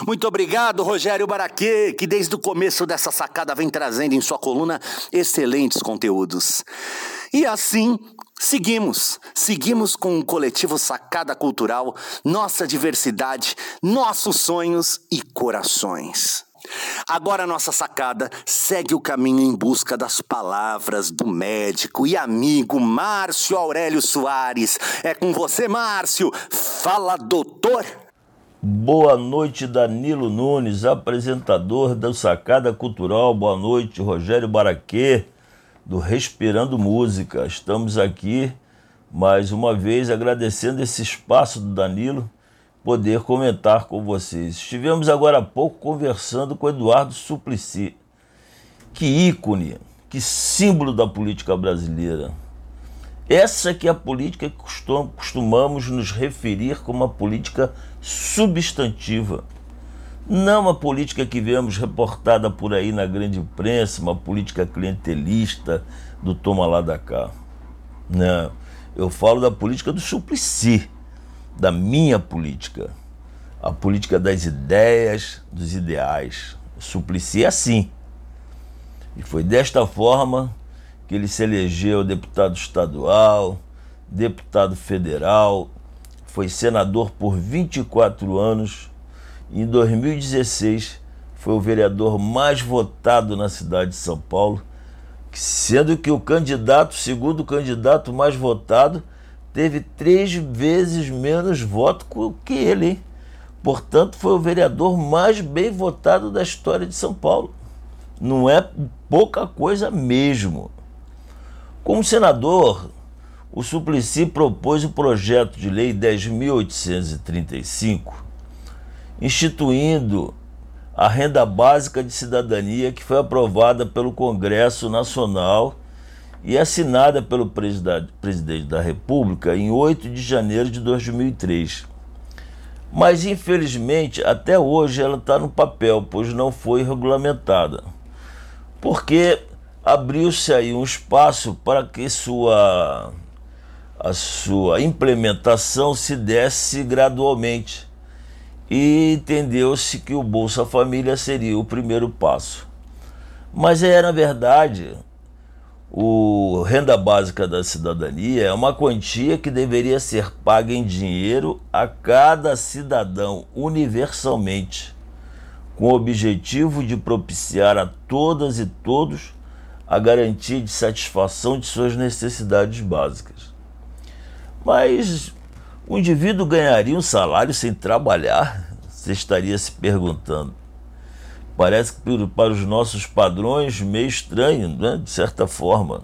Muito obrigado, Rogério Baraquê, que desde o começo dessa sacada vem trazendo em sua coluna excelentes conteúdos. E assim, seguimos. Seguimos com o coletivo Sacada Cultural, nossa diversidade, nossos sonhos e corações. Agora nossa sacada segue o caminho em busca das palavras do médico e amigo Márcio Aurélio Soares. É com você, Márcio. Fala, doutor. Boa noite, Danilo Nunes, apresentador da Sacada Cultural. Boa noite, Rogério Baraquê, do Respirando Música. Estamos aqui mais uma vez agradecendo esse espaço do Danilo poder comentar com vocês. Estivemos agora há pouco conversando com Eduardo Suplicy. Que ícone, que símbolo da política brasileira. Essa que é a política que costumamos nos referir como uma política substantiva. Não uma política que vemos reportada por aí na grande imprensa, uma política clientelista do toma lá da cá. Não, eu falo da política do Suplicy, da minha política. A política das ideias, dos ideais. O é assim. E foi desta forma que ele se elegeu deputado estadual, deputado federal, foi senador por 24 anos em 2016 foi o vereador mais votado na cidade de São Paulo, sendo que o candidato, segundo candidato mais votado, teve três vezes menos voto que ele. Portanto, foi o vereador mais bem votado da história de São Paulo. Não é pouca coisa mesmo. Como senador, o Suplicy propôs o projeto de lei 10.835, instituindo a renda básica de cidadania que foi aprovada pelo Congresso Nacional e assinada pelo presidente da República em 8 de janeiro de 2003. Mas, infelizmente, até hoje ela está no papel, pois não foi regulamentada. Porque abriu-se aí um espaço para que sua, a sua implementação se desse gradualmente. E entendeu-se que o Bolsa Família seria o primeiro passo. Mas é, na verdade, o renda básica da cidadania é uma quantia que deveria ser paga em dinheiro a cada cidadão universalmente, com o objetivo de propiciar a todas e todos a garantia de satisfação de suas necessidades básicas. Mas o indivíduo ganharia um salário sem trabalhar? Você estaria se perguntando. Parece que para os nossos padrões meio estranho, né? de certa forma.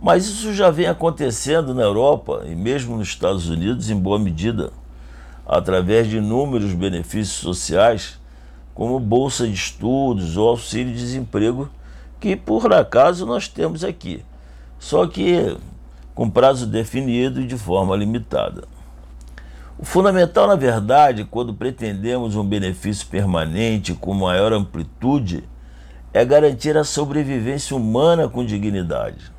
Mas isso já vem acontecendo na Europa e mesmo nos Estados Unidos em boa medida, através de inúmeros benefícios sociais, como bolsa de estudos ou auxílio-desemprego que por acaso nós temos aqui, só que com prazo definido e de forma limitada. O fundamental, na verdade, quando pretendemos um benefício permanente com maior amplitude, é garantir a sobrevivência humana com dignidade.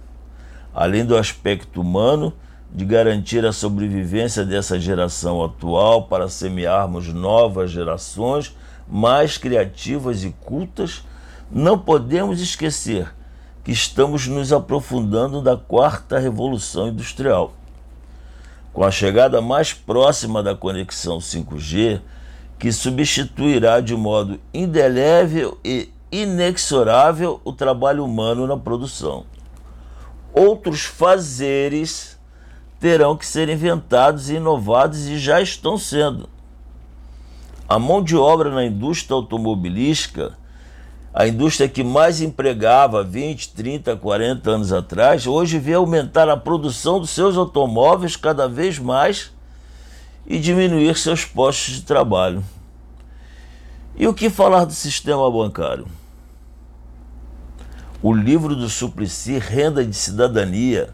Além do aspecto humano, de garantir a sobrevivência dessa geração atual para semearmos novas gerações mais criativas e cultas não podemos esquecer que estamos nos aprofundando da quarta revolução industrial. Com a chegada mais próxima da conexão 5G, que substituirá de modo indelével e inexorável o trabalho humano na produção. Outros fazeres terão que ser inventados e inovados e já estão sendo. A mão de obra na indústria automobilística a indústria que mais empregava 20, 30, 40 anos atrás, hoje vê aumentar a produção dos seus automóveis cada vez mais e diminuir seus postos de trabalho. E o que falar do sistema bancário? O livro do Suplicy, Renda de Cidadania,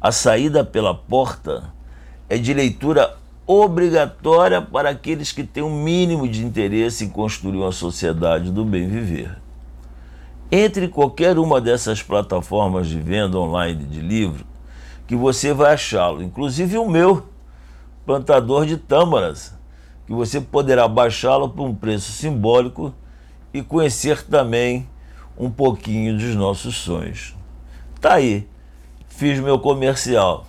A Saída pela Porta, é de leitura obrigatória para aqueles que têm um mínimo de interesse em construir uma sociedade do bem viver. Entre qualquer uma dessas plataformas de venda online de livro, que você vai achá-lo, inclusive o meu, plantador de tâmaras, que você poderá baixá-lo por um preço simbólico e conhecer também um pouquinho dos nossos sonhos. Tá aí, fiz meu comercial.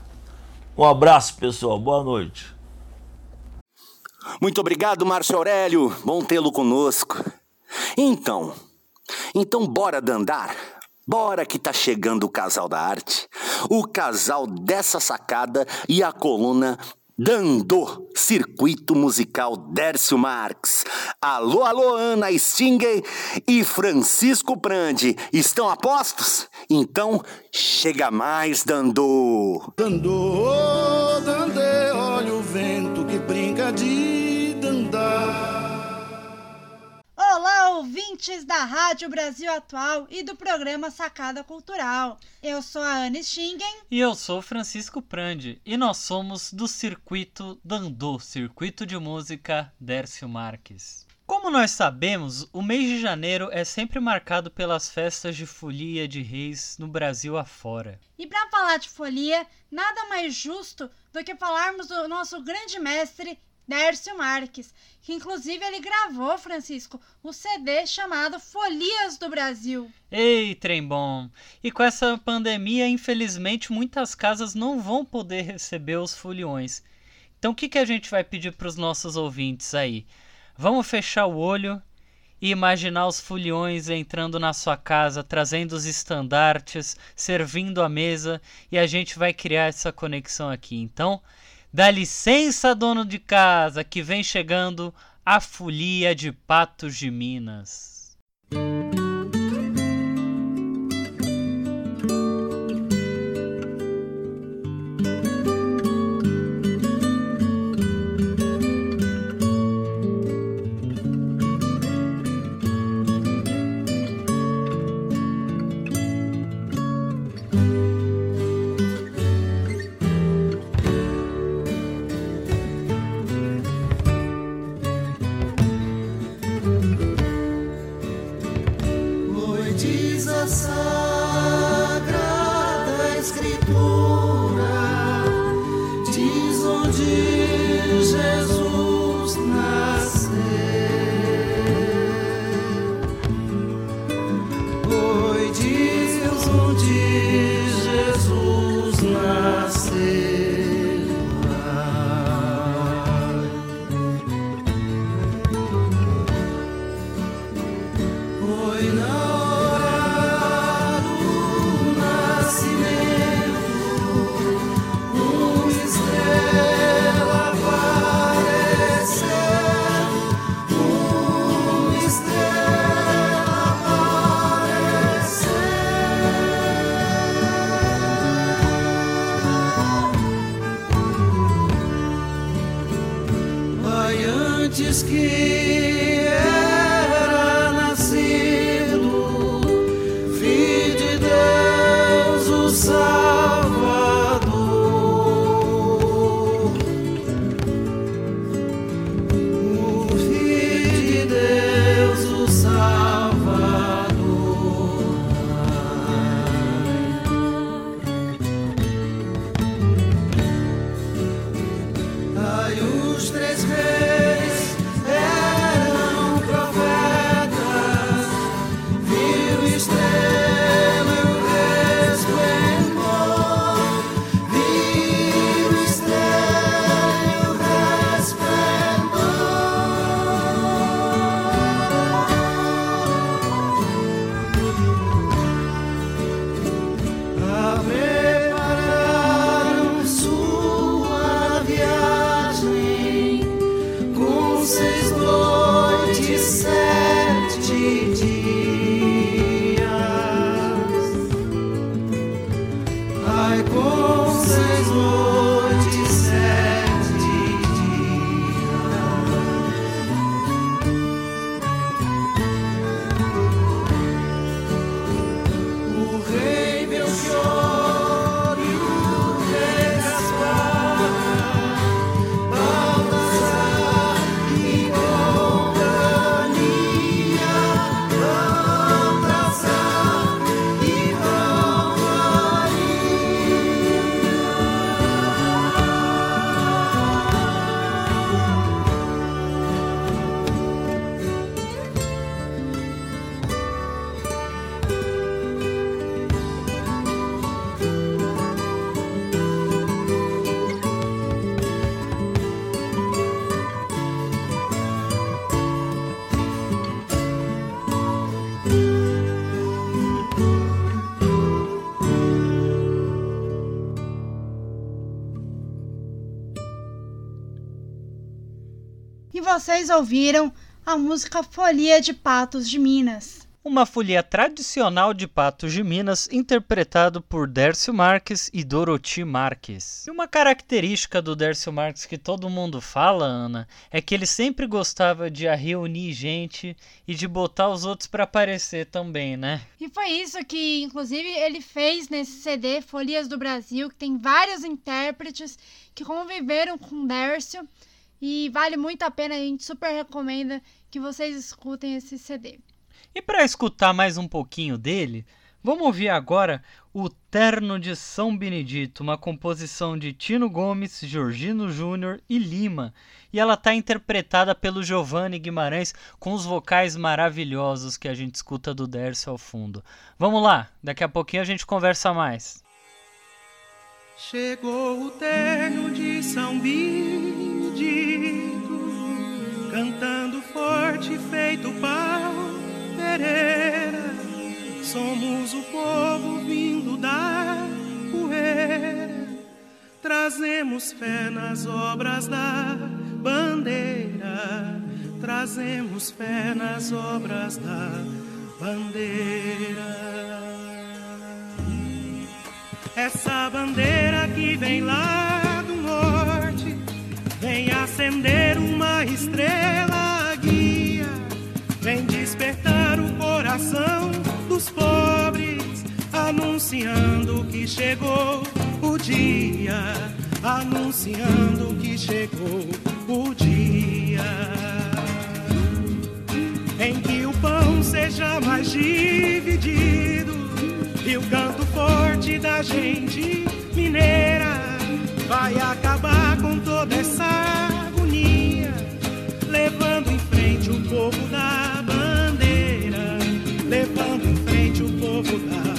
Um abraço, pessoal, boa noite. Muito obrigado, Márcio Aurélio. Bom tê-lo conosco. Então, então bora dandar? Bora que tá chegando o casal da arte, o casal dessa sacada e a coluna Dandô, Circuito Musical Dércio Marques. Alô, alô, Ana Stinger e Francisco Prandi. Estão a postos? Então, chega mais, Dandô. Dandô, Dandê, olha o vento que brinca de Olá, ouvintes da Rádio Brasil Atual e do programa Sacada Cultural. Eu sou a Anne Schingen. E eu sou Francisco Prandi. E nós somos do Circuito Dandô, Circuito de Música Dércio Marques. Como nós sabemos, o mês de janeiro é sempre marcado pelas festas de folia de reis no Brasil afora. E para falar de folia, nada mais justo do que falarmos do nosso grande mestre Dércio Marques, que inclusive ele gravou, Francisco, o CD chamado Folias do Brasil. Ei, trem bom! E com essa pandemia, infelizmente, muitas casas não vão poder receber os foliões. Então, o que, que a gente vai pedir para os nossos ouvintes aí? Vamos fechar o olho e imaginar os foliões entrando na sua casa, trazendo os estandartes, servindo a mesa, e a gente vai criar essa conexão aqui. Então, Dá licença, dono de casa, que vem chegando a folia de Patos de Minas. Vocês ouviram a música Folia de Patos de Minas. Uma folia tradicional de Patos de Minas, interpretado por Dércio Marques e Doroti Marques. E uma característica do Dércio Marques que todo mundo fala, Ana, é que ele sempre gostava de reunir gente e de botar os outros para aparecer também, né? E foi isso que, inclusive, ele fez nesse CD Folias do Brasil, que tem vários intérpretes que conviveram com Dércio. E vale muito a pena, a gente super recomenda que vocês escutem esse CD. E para escutar mais um pouquinho dele, vamos ouvir agora o Terno de São Benedito, uma composição de Tino Gomes, Georgino Júnior e Lima. E ela está interpretada pelo Giovanni Guimarães com os vocais maravilhosos que a gente escuta do Dércio ao fundo. Vamos lá, daqui a pouquinho a gente conversa mais. Chegou o terno de São Benedito, cantando forte feito pau Pereira, somos o povo vindo da poeira, trazemos fé nas obras da bandeira, trazemos fé nas obras da bandeira. Essa bandeira que vem lá acender uma estrela guia, vem despertar o coração dos pobres, anunciando que chegou o dia, anunciando que chegou o dia. Em que o pão seja mais dividido e o canto forte da gente mineira vai acabar com toda essa frente o povo da bandeira, levando em frente o povo da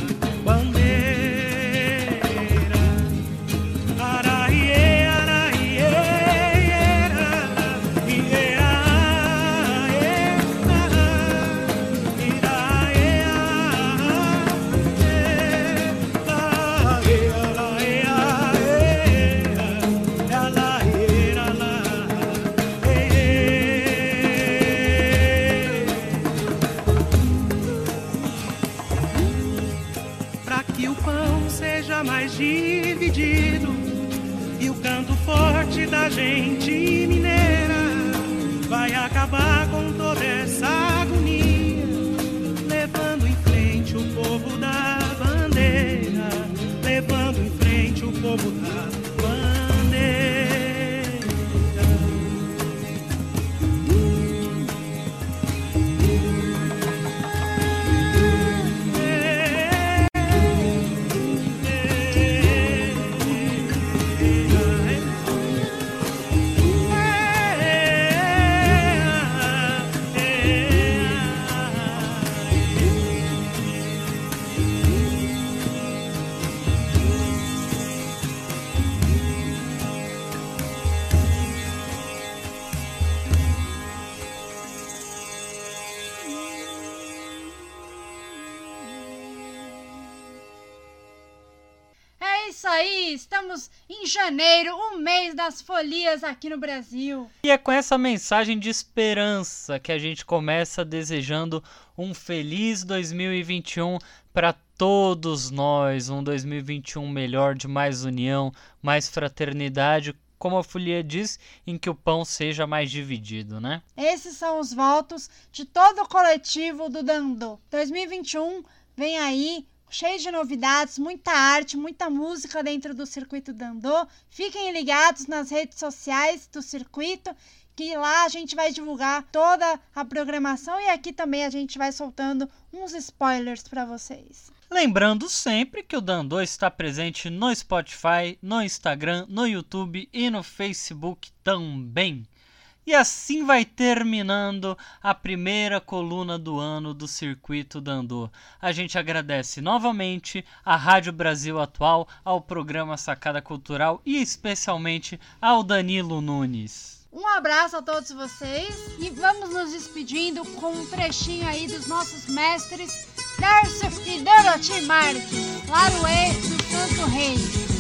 janeiro, o mês das folias aqui no Brasil. E é com essa mensagem de esperança que a gente começa desejando um feliz 2021 para todos nós, um 2021 melhor de mais união, mais fraternidade, como a folia diz, em que o pão seja mais dividido, né? Esses são os votos de todo o coletivo do Dandô. 2021 vem aí cheio de novidades, muita arte, muita música dentro do circuito Dandô. Fiquem ligados nas redes sociais do circuito, que lá a gente vai divulgar toda a programação e aqui também a gente vai soltando uns spoilers para vocês. Lembrando sempre que o Dandô está presente no Spotify, no Instagram, no YouTube e no Facebook também. E assim vai terminando a primeira coluna do ano do Circuito Dandô. A gente agradece novamente à Rádio Brasil Atual, ao programa Sacada Cultural e especialmente ao Danilo Nunes. Um abraço a todos vocês e vamos nos despedindo com um trechinho aí dos nossos mestres Darcio e Dorothy Marques, Claro E do Santo Rei.